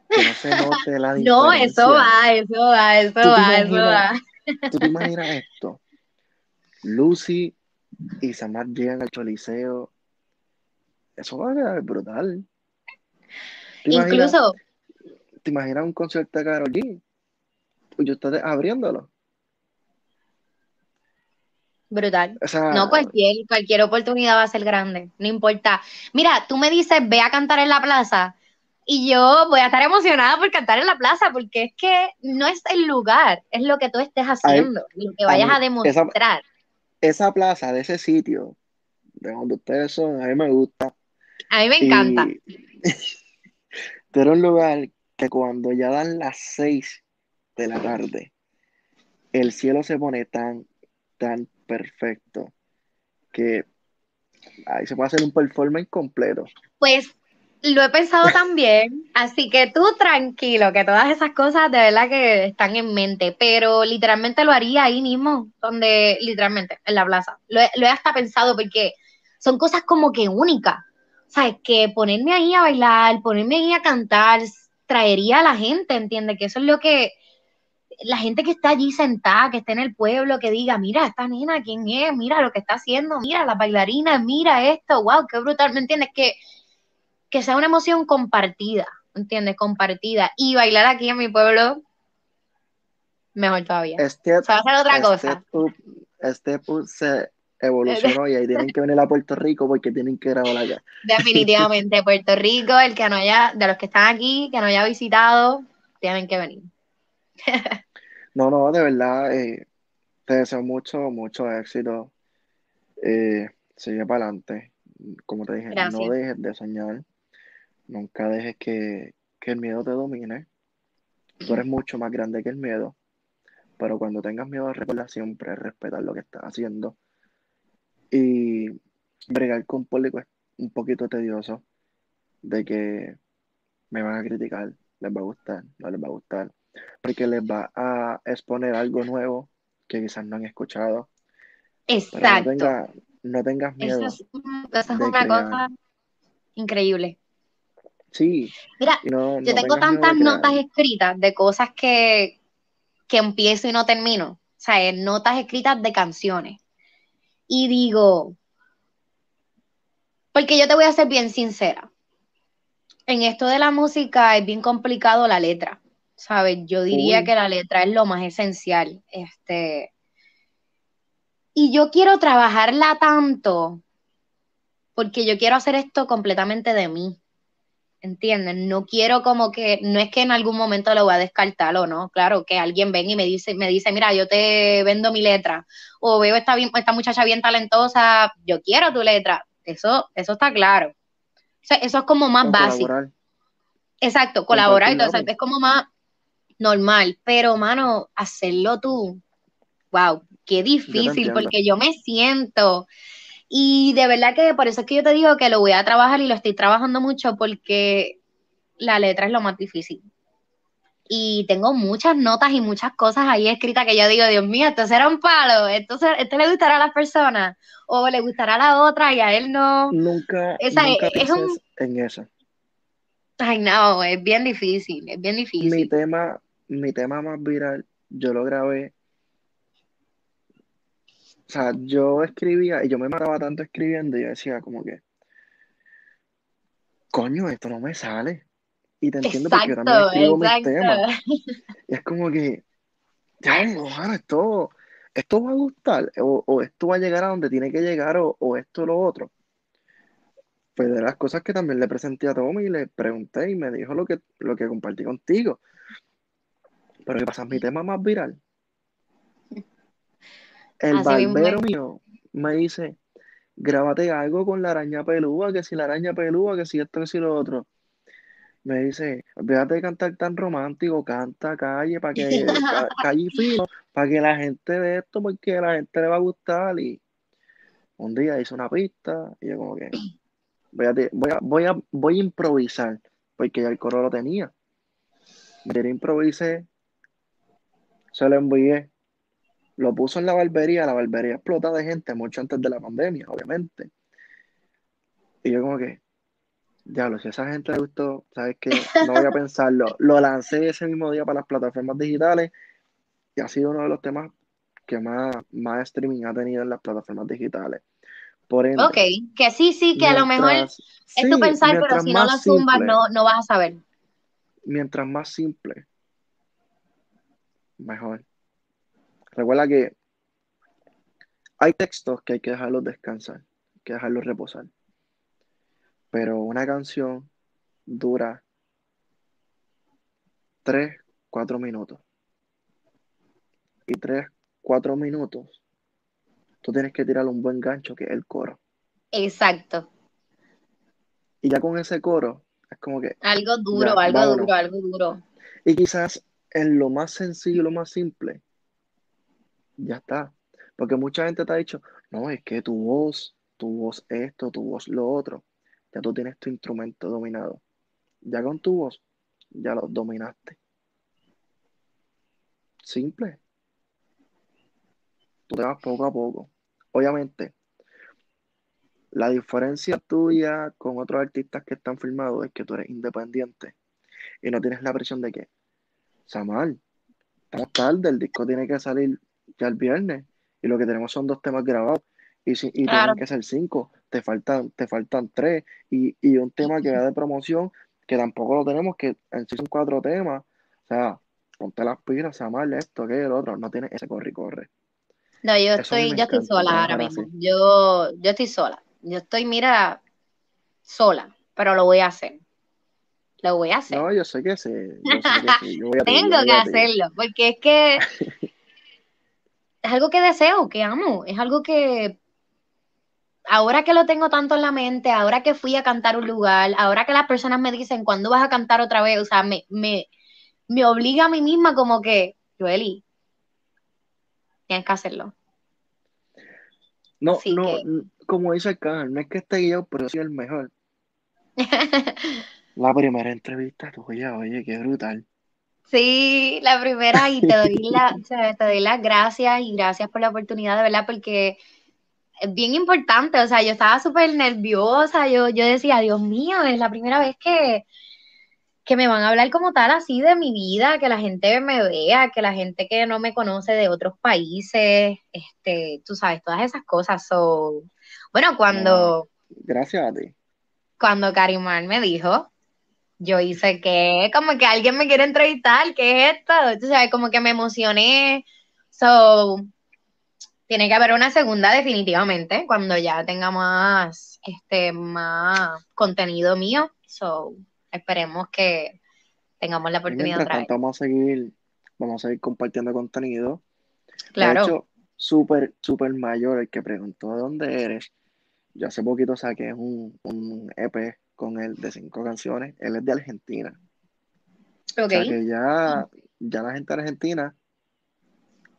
que no se note la diferencia. [laughs] No, eso va, eso va, eso va, eso va. ¿Tú te imaginas esto? Lucy y Samar llegan al Choliseo. Eso va a quedar brutal. Incluso. ¿Te imaginas un concierto de Karol G? Pues yo estoy abriéndolo. Brutal. no, cualquier, cualquier oportunidad va a ser grande, no importa. Mira, tú me dices, ve a cantar en la plaza y yo voy a estar emocionada por cantar en la plaza, porque es que no es el lugar, es lo que tú estés haciendo, lo que vayas a, demostrar. Esa, plaza de ese sitio, de donde ustedes son, a mí me gusta. A mí me encanta. Pero [laughs] un lugar que cuando ya dan las seis de la tarde, el cielo se pone tan, tan perfecto que ahí se puede hacer un performance completo. Pues lo he pensado [laughs] también, así que tú tranquilo, que todas esas cosas de verdad que están en mente, pero literalmente lo haría ahí mismo, donde literalmente, en la plaza. Lo he, lo he hasta pensado porque son cosas como que únicas. O sea, que ponerme ahí a bailar, ponerme ahí a cantar, traería a la gente, ¿entiendes? Que eso es lo que la gente que está allí sentada, que está en el pueblo, que diga, mira, esta nena, ¿quién es? Mira lo que está haciendo, mira las bailarinas, mira esto, wow, qué brutal, ¿me entiendes? Que que sea una emoción compartida, ¿entiendes? Compartida. Y bailar aquí en mi pueblo, mejor todavía. Este, o sea, va a ser otra cosa. este se evolucionó y ahí [laughs] tienen que venir a Puerto Rico porque tienen que grabar allá. Definitivamente, Puerto Rico, el que no haya, de los que están aquí, que no haya visitado, tienen que venir. no, no, de verdad, eh, te deseo mucho, mucho éxito. Eh, sigue para adelante. Como te dije, no dejes de soñar. Nunca dejes que, el miedo te domine. Tú eres mucho más grande que el miedo. Pero cuando tengas miedo, recuerda siempre respetar lo que estás haciendo. Y bregar con público es un poquito tedioso. De que me van a criticar, les va a gustar, no les va a gustar. Porque les va a exponer algo nuevo que quizás no han escuchado. Exacto. no, tengas miedo. Eso es, una cosa increíble. Sí. Mira, yo tengo tantas notas escritas de cosas que, que empiezo y no termino. O sea, notas escritas de canciones. Y digo, porque yo te voy a ser bien sincera. En esto de la música es bien complicado la letra, ¿sabes? Yo diría que la letra es lo más esencial. Este, y yo quiero trabajarla tanto porque yo quiero hacer esto completamente de mí. ¿Entienden? No quiero como que, no es que en algún momento lo voy a descartar o no, claro, que alguien venga y me dice, me dice, mira, yo te vendo mi letra, o veo esta, esta muchacha bien talentosa, yo quiero tu letra, eso, eso está claro. eso es como más básico. Exacto, colaborar y todo, es como más normal, pero mano, hacerlo tú, wow, qué difícil, porque yo me siento y de verdad que por eso es que yo te digo que lo voy a trabajar y lo estoy trabajando mucho porque la letra es lo más difícil. Y tengo muchas notas y muchas cosas ahí escritas que yo digo, Dios mío, esto será un palo, esto, esto le gustará a las personas o le gustará a la otra y a él no. Nunca, Esa, es, un... en eso. Ay, no, es bien difícil, es bien difícil. Mi tema, mi tema más viral, yo lo grabé. O sea, yo escribía y yo me mataba tanto escribiendo y yo decía como que, coño, esto no me sale. Y te entiendo porque yo también escribo mis temas. Y es como que, ya, mano, esto, esto va a gustar, o, esto va a llegar a donde tiene que llegar, o, o esto o lo otro. Pues de las cosas que también le presenté a Tommy y le pregunté y me dijo lo que, lo que compartí contigo. Pero ¿qué pasa? Mi tema más viral. El barbero mío me dice, grábate algo con la araña pelúa, que si la araña pelúa, que si esto, que si lo otro. Me dice, olvídate de cantar tan romántico, canta calle para que [laughs] calle fino, para que la gente ve esto, porque a la gente le va a gustar. Y un día hice una pista y yo como que voy a, voy a, voy a, improvisar, porque ya el coro lo tenía. Yo improvisé, se lo envié, lo puso en la barbería, la barbería explota de gente mucho antes de la pandemia, obviamente. Y yo como que, diablo, si a esa gente le gustó, ¿sabes qué? No voy a [laughs] pensarlo. Lo lancé ese mismo día para las plataformas digitales y ha sido uno de los temas que más, más streaming ha tenido en las plataformas digitales. Por ende, ok, que sí, sí, que a lo mejor es tu pensar, pero si no lo zumbas no, no vas a saber. Mientras más simple, mejor. Recuerda que hay textos que hay que dejarlos descansar, hay que dejarlos reposar. Pero una canción dura 3, 4 minutos. Y 3, 4 minutos, tú tienes que tirar un buen gancho que es el coro. Exacto. Y ya con ese coro, es como que... Algo duro, algo duro, algo duro. Y quizás en lo más sencillo, lo más simple, ya está. Porque mucha gente te ha dicho, no, es que tu voz, tu voz esto, tu voz lo otro, ya tú tienes tu instrumento dominado. Ya con tu voz, ya lo dominaste. Simple. Tú te vas poco a poco. Obviamente, la diferencia tuya con otros artistas que están filmados es que tú eres independiente y no tienes la presión de que, Samal, estamos tarde, el disco tiene que salir ya el viernes y lo que tenemos son dos temas grabados y, si, y tienen que ser cinco, te faltan, te faltan tres y, y un tema que va de promoción que tampoco lo tenemos, que en sí son cuatro temas, o sea, ponte las pilas, Samal, esto, que el otro, no tiene ese corre y corre. No, yo estoy, yo estoy sola ahora mismo. Yo, yo estoy sola. Yo estoy, mira, sola, pero lo voy a hacer. Lo voy a hacer. No, yo sé que sí. Tengo que hacerlo, porque es que [laughs] es algo que deseo, que amo, es algo que ahora que lo tengo tanto en la mente, ahora que fui a cantar un lugar, ahora que las personas me dicen, ¿cuándo vas a cantar otra vez? O sea, me, me, me obliga a mí misma como que, Joeli, tienes que hacerlo. No, no, como dice el canal, no es que esté yo, pero soy el mejor. [laughs] la primera entrevista tuya, oye, qué brutal. Sí, la primera, y te doy, [laughs] la, te doy las gracias y gracias por la oportunidad, de verdad, porque es bien importante, o sea, yo estaba súper nerviosa, yo, yo decía, Dios mío, es la primera vez que, que me van a hablar como tal así de mi vida, que la gente me vea, que la gente que no me conoce de otros países, este, tú sabes, todas esas cosas. So, bueno, cuando... gracias a ti. Cuando Karimar me dijo, yo hice que como que alguien me quiere entrevistar, ¿qué es esto? Tú sabes, como que me emocioné. So, tiene que haber una segunda definitivamente cuando ya tenga más, este, más contenido mío. So, esperemos que tengamos la oportunidad otra vez. Vamos a seguir, vamos a seguir compartiendo contenido. Claro. De hecho, súper, súper mayor el que preguntó de dónde eres. Yo hace poquito saqué un, un EP con él de cinco canciones. Él es de Argentina. Ok. O sea que ya, ya la gente de Argentina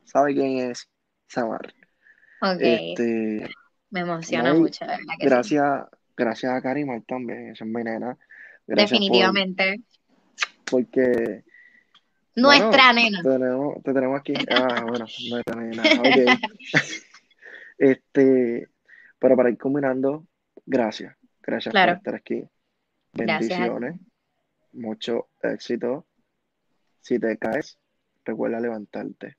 sabe quién es Samar. Ok. Este, Me emociona mucho, ¿verdad? gracias, gracias a Karimar también, esa es mi nena. Definitivamente. porque. Nuestra nena. te tenemos aquí. [laughs] Ah, bueno, nuestra nena. Ok. [laughs] este, pero para ir combinando, gracias. Gracias por estar aquí. Bendiciones. mucho éxito. Si te caes, recuerda levantarte.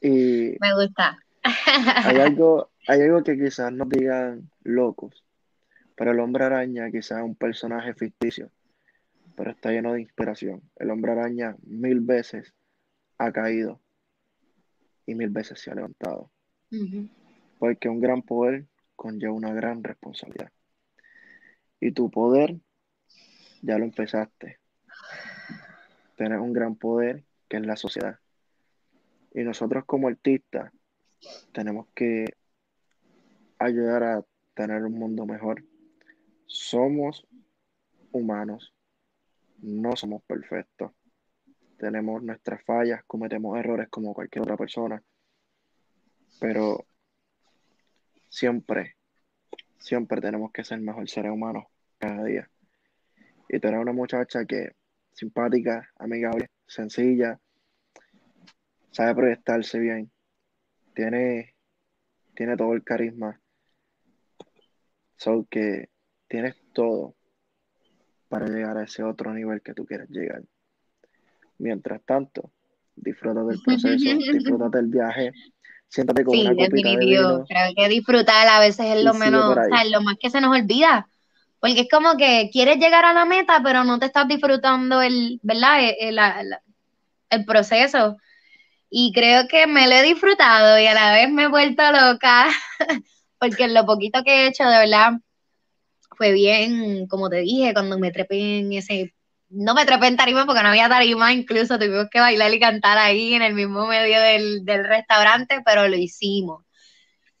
Y Me gusta. hay [laughs] algo, hay algo que quizás nos digan locos, pero el hombre araña quizás es un personaje ficticio, pero está lleno de inspiración. El hombre araña mil veces ha caído y mil veces se ha levantado, Ujú. porque un gran poder conlleva una gran responsabilidad. Y tu poder ya lo empezaste. Tienes un gran poder que es la sociedad. Y nosotros como artistas tenemos que ayudar a tener un mundo mejor. Somos humanos, no somos perfectos. Tenemos nuestras fallas, cometemos errores como cualquier otra persona, pero siempre, siempre tenemos que ser mejor seres humanos cada día. Y tener una muchacha que simpática, amigable, sencilla, sabe proyectarse bien, tiene, tiene todo el carisma. So que tienes todo para llegar a ese otro nivel que tú quieres llegar. Mientras tanto, disfruta del proceso, [laughs] disfruta del viaje, siéntate con Sí, una copita de vino Creo que disfrutar a veces es lo menos, o sea, lo más que se nos olvida. Porque es como que quieres llegar a la meta, pero no te estás disfrutando el, ¿verdad? El, el- el proceso. Y creo que me lo he disfrutado y a la vez me he vuelto loca. [laughs] Porque en lo poquito que he hecho, de verdad, fue bien, como te dije, cuando me trepé en ese, no me trepé en tarima porque no había tarima, incluso tuvimos que bailar y cantar ahí en el mismo medio del, del restaurante, pero lo hicimos.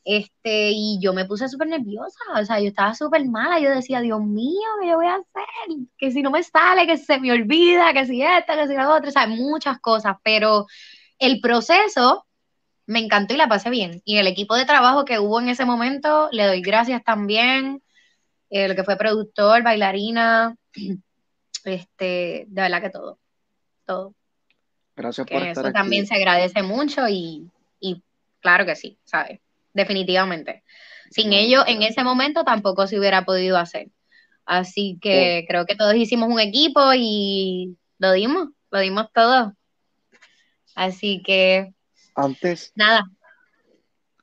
Este, y yo me puse súper nerviosa, o sea, yo estaba súper mala, yo decía, Dios mío, ¿qué voy a hacer? Que si no me sale, que se me olvida, que si esta, que si la otra, o sea, muchas cosas, pero el proceso me encantó y la pasé bien. Y el equipo de trabajo que hubo en ese momento, le doy gracias también, el que fue productor, bailarina, este, de verdad que todo, todo. Gracias por estar eso también aquí. se agradece mucho y, y claro que sí, ¿sabes? Definitivamente. Sin No, ellos en gracias. ese momento tampoco se hubiera podido hacer. Así que creo que todos hicimos un equipo y lo dimos, lo dimos todo. Así que Antes, nada,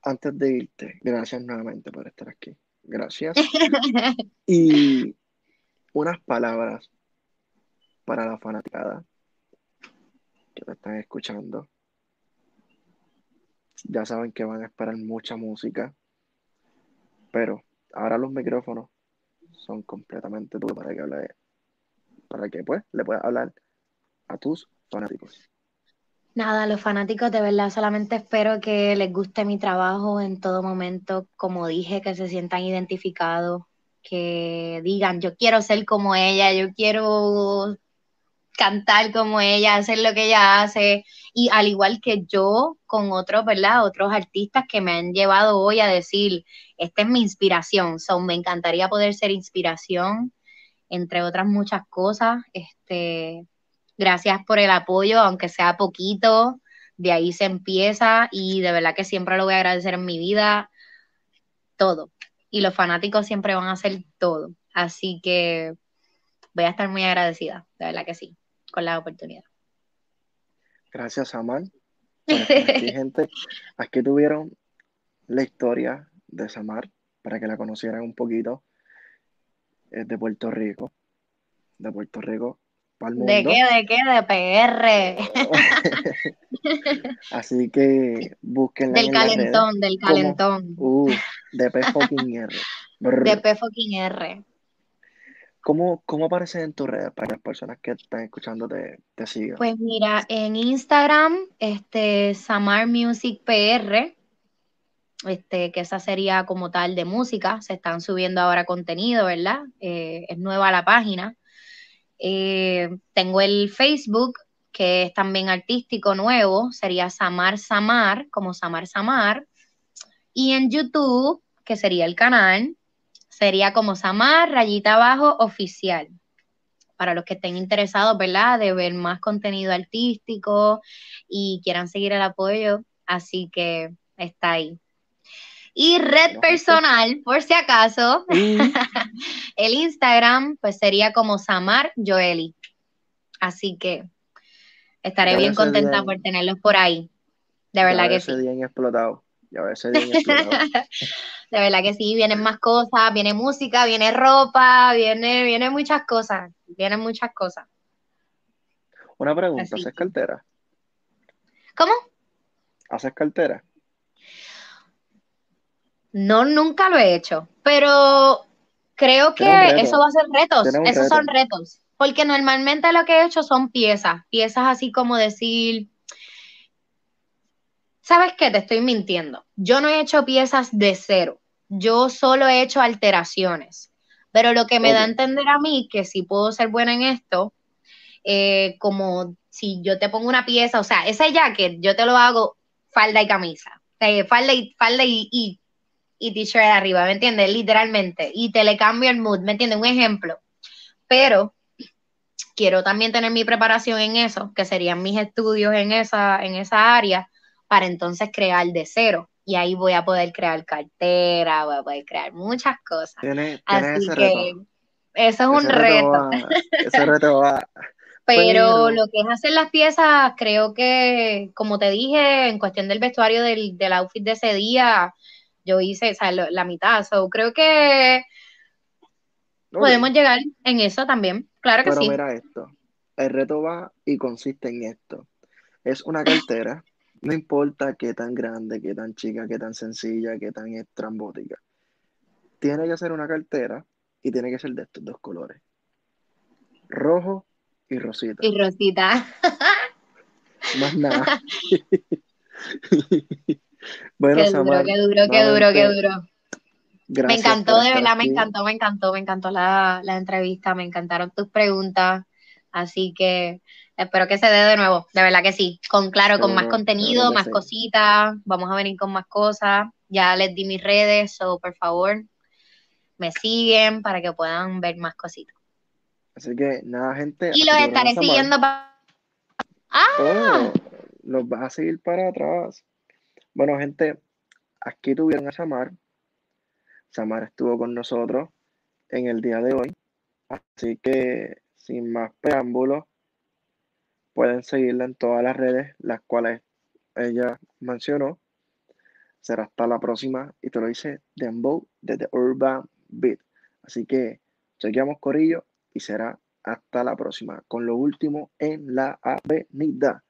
antes de irte, gracias nuevamente por estar aquí. Gracias. [laughs] Y unas palabras para la fanaticada que te están escuchando. Ya saben que van a esperar mucha música, pero ahora los micrófonos son completamente tuyos para que hable, para que pues le puedas hablar a tus fanáticos. Nada, los fanáticos de verdad solamente espero que les guste mi trabajo en todo momento, como dije, que se sientan identificados, que digan, yo quiero ser como ella, yo quiero cantar como ella, hacer lo que ella hace, y al igual que yo con otros, ¿verdad? Otros artistas que me han llevado hoy a decir, esta es mi inspiración, so, me encantaría poder ser inspiración, entre otras muchas cosas, este Gracias por el apoyo, aunque sea poquito, de ahí se empieza y de verdad que siempre lo voy a agradecer en mi vida, todo. Y los fanáticos siempre van a hacer todo. Así que voy a estar muy agradecida, de verdad que sí, con la oportunidad. Gracias, Samal, aquí, [laughs] gente. Aquí tuvieron la historia de Samar para que la conocieran un poquito. Es de Puerto Rico. De Puerto Rico para el mundo. ¿De qué? ¿De qué? De PR. [laughs] Así que búsquenla Del calentón, del como- calentón. Uh, de P fucking R. Brr. De P fucking R. ¿Cómo, ¿Cómo aparecen en tus redes para que las personas que están escuchando te, te sigan? Pues mira, en Instagram, este, Samar Music PR, este, que esa sería como tal de música, se están subiendo ahora contenido, ¿verdad? Eh, es nueva la página. Eh, tengo el Facebook, que es también artístico nuevo, sería Samar Samar, como Samar Samar. Y en YouTube, que sería el canal, sería como Samar Rayita Abajo Oficial. Para los que estén interesados, ¿verdad? De ver más contenido artístico y quieran seguir el apoyo. Así que está ahí. Y red personal, por si acaso, [laughs] el Instagram, pues sería como Samar Joeli. Así que estaré bien contenta por tenerlos por ahí. De verdad que sí. Bien explotado. Ya explotado. [laughs] de verdad que sí, vienen más cosas, viene música, viene ropa, viene, viene muchas cosas, vienen muchas cosas. Una pregunta, ¿haces cartera? ¿Cómo? ¿Haces cartera? No, nunca lo he hecho, pero creo que eso va a ser retos, esos son retos, porque normalmente lo que he hecho son piezas, piezas así como decir, ¿sabes qué? Te estoy mintiendo. Yo no he hecho piezas de cero, yo solo he hecho alteraciones, pero lo que me da a entender a mí que si puedo ser buena en esto, eh, como si yo te pongo una pieza, o sea, ese jacket yo te lo hago falda y camisa, eh, falda y, falda y y t-shirt arriba, ¿me entiendes? Literalmente. Y te le cambio el mood, ¿me entiendes? Un ejemplo. Pero quiero también tener mi preparación en eso, que serían mis estudios en esa, en esa área, para entonces crear de cero. Y ahí voy a poder crear cartera, voy a poder crear muchas cosas. Así que eso es un reto. ese reto va. [laughs] Pero, lo que es hacer las piezas, creo que, como te dije, en cuestión del vestuario del, del outfit de ese día, yo hice la mitad. So, creo que podemos llegar en eso también. Claro que Pero sí. mira esto. El reto va y consiste en esto. Es una cartera. No importa qué tan grande, qué tan chica, qué tan sencilla, qué tan estrambótica. Tiene que ser una cartera y tiene que ser de estos dos colores. Rojo y rosita. Y rosita. [laughs] Más nada. [laughs] Bueno, qué duro, qué duro, qué duro, qué duro. me encantó, de verdad, me encantó, me encantó, me encantó la, entrevista, me encantaron tus preguntas, así que espero que se dé de nuevo, de verdad que sí, con claro, con más contenido, más cositas, vamos a venir con más cosas, ya les di mis redes, so por favor, me siguen para que puedan ver más cositas. Así que nada, gente. Y los estaré siguiendo para... ¡Ah! Oh, los vas a seguir para atrás. Bueno, gente, aquí tuvieron a Samar. Samar estuvo con nosotros en el día de hoy. Así que, sin más preámbulos, pueden seguirla en todas las redes, las cuales ella mencionó. Será hasta la próxima. Y te lo dice Dembow de The Urban Beat. Así que chequeamos Corillo y será hasta la próxima. Con lo último en la avenida.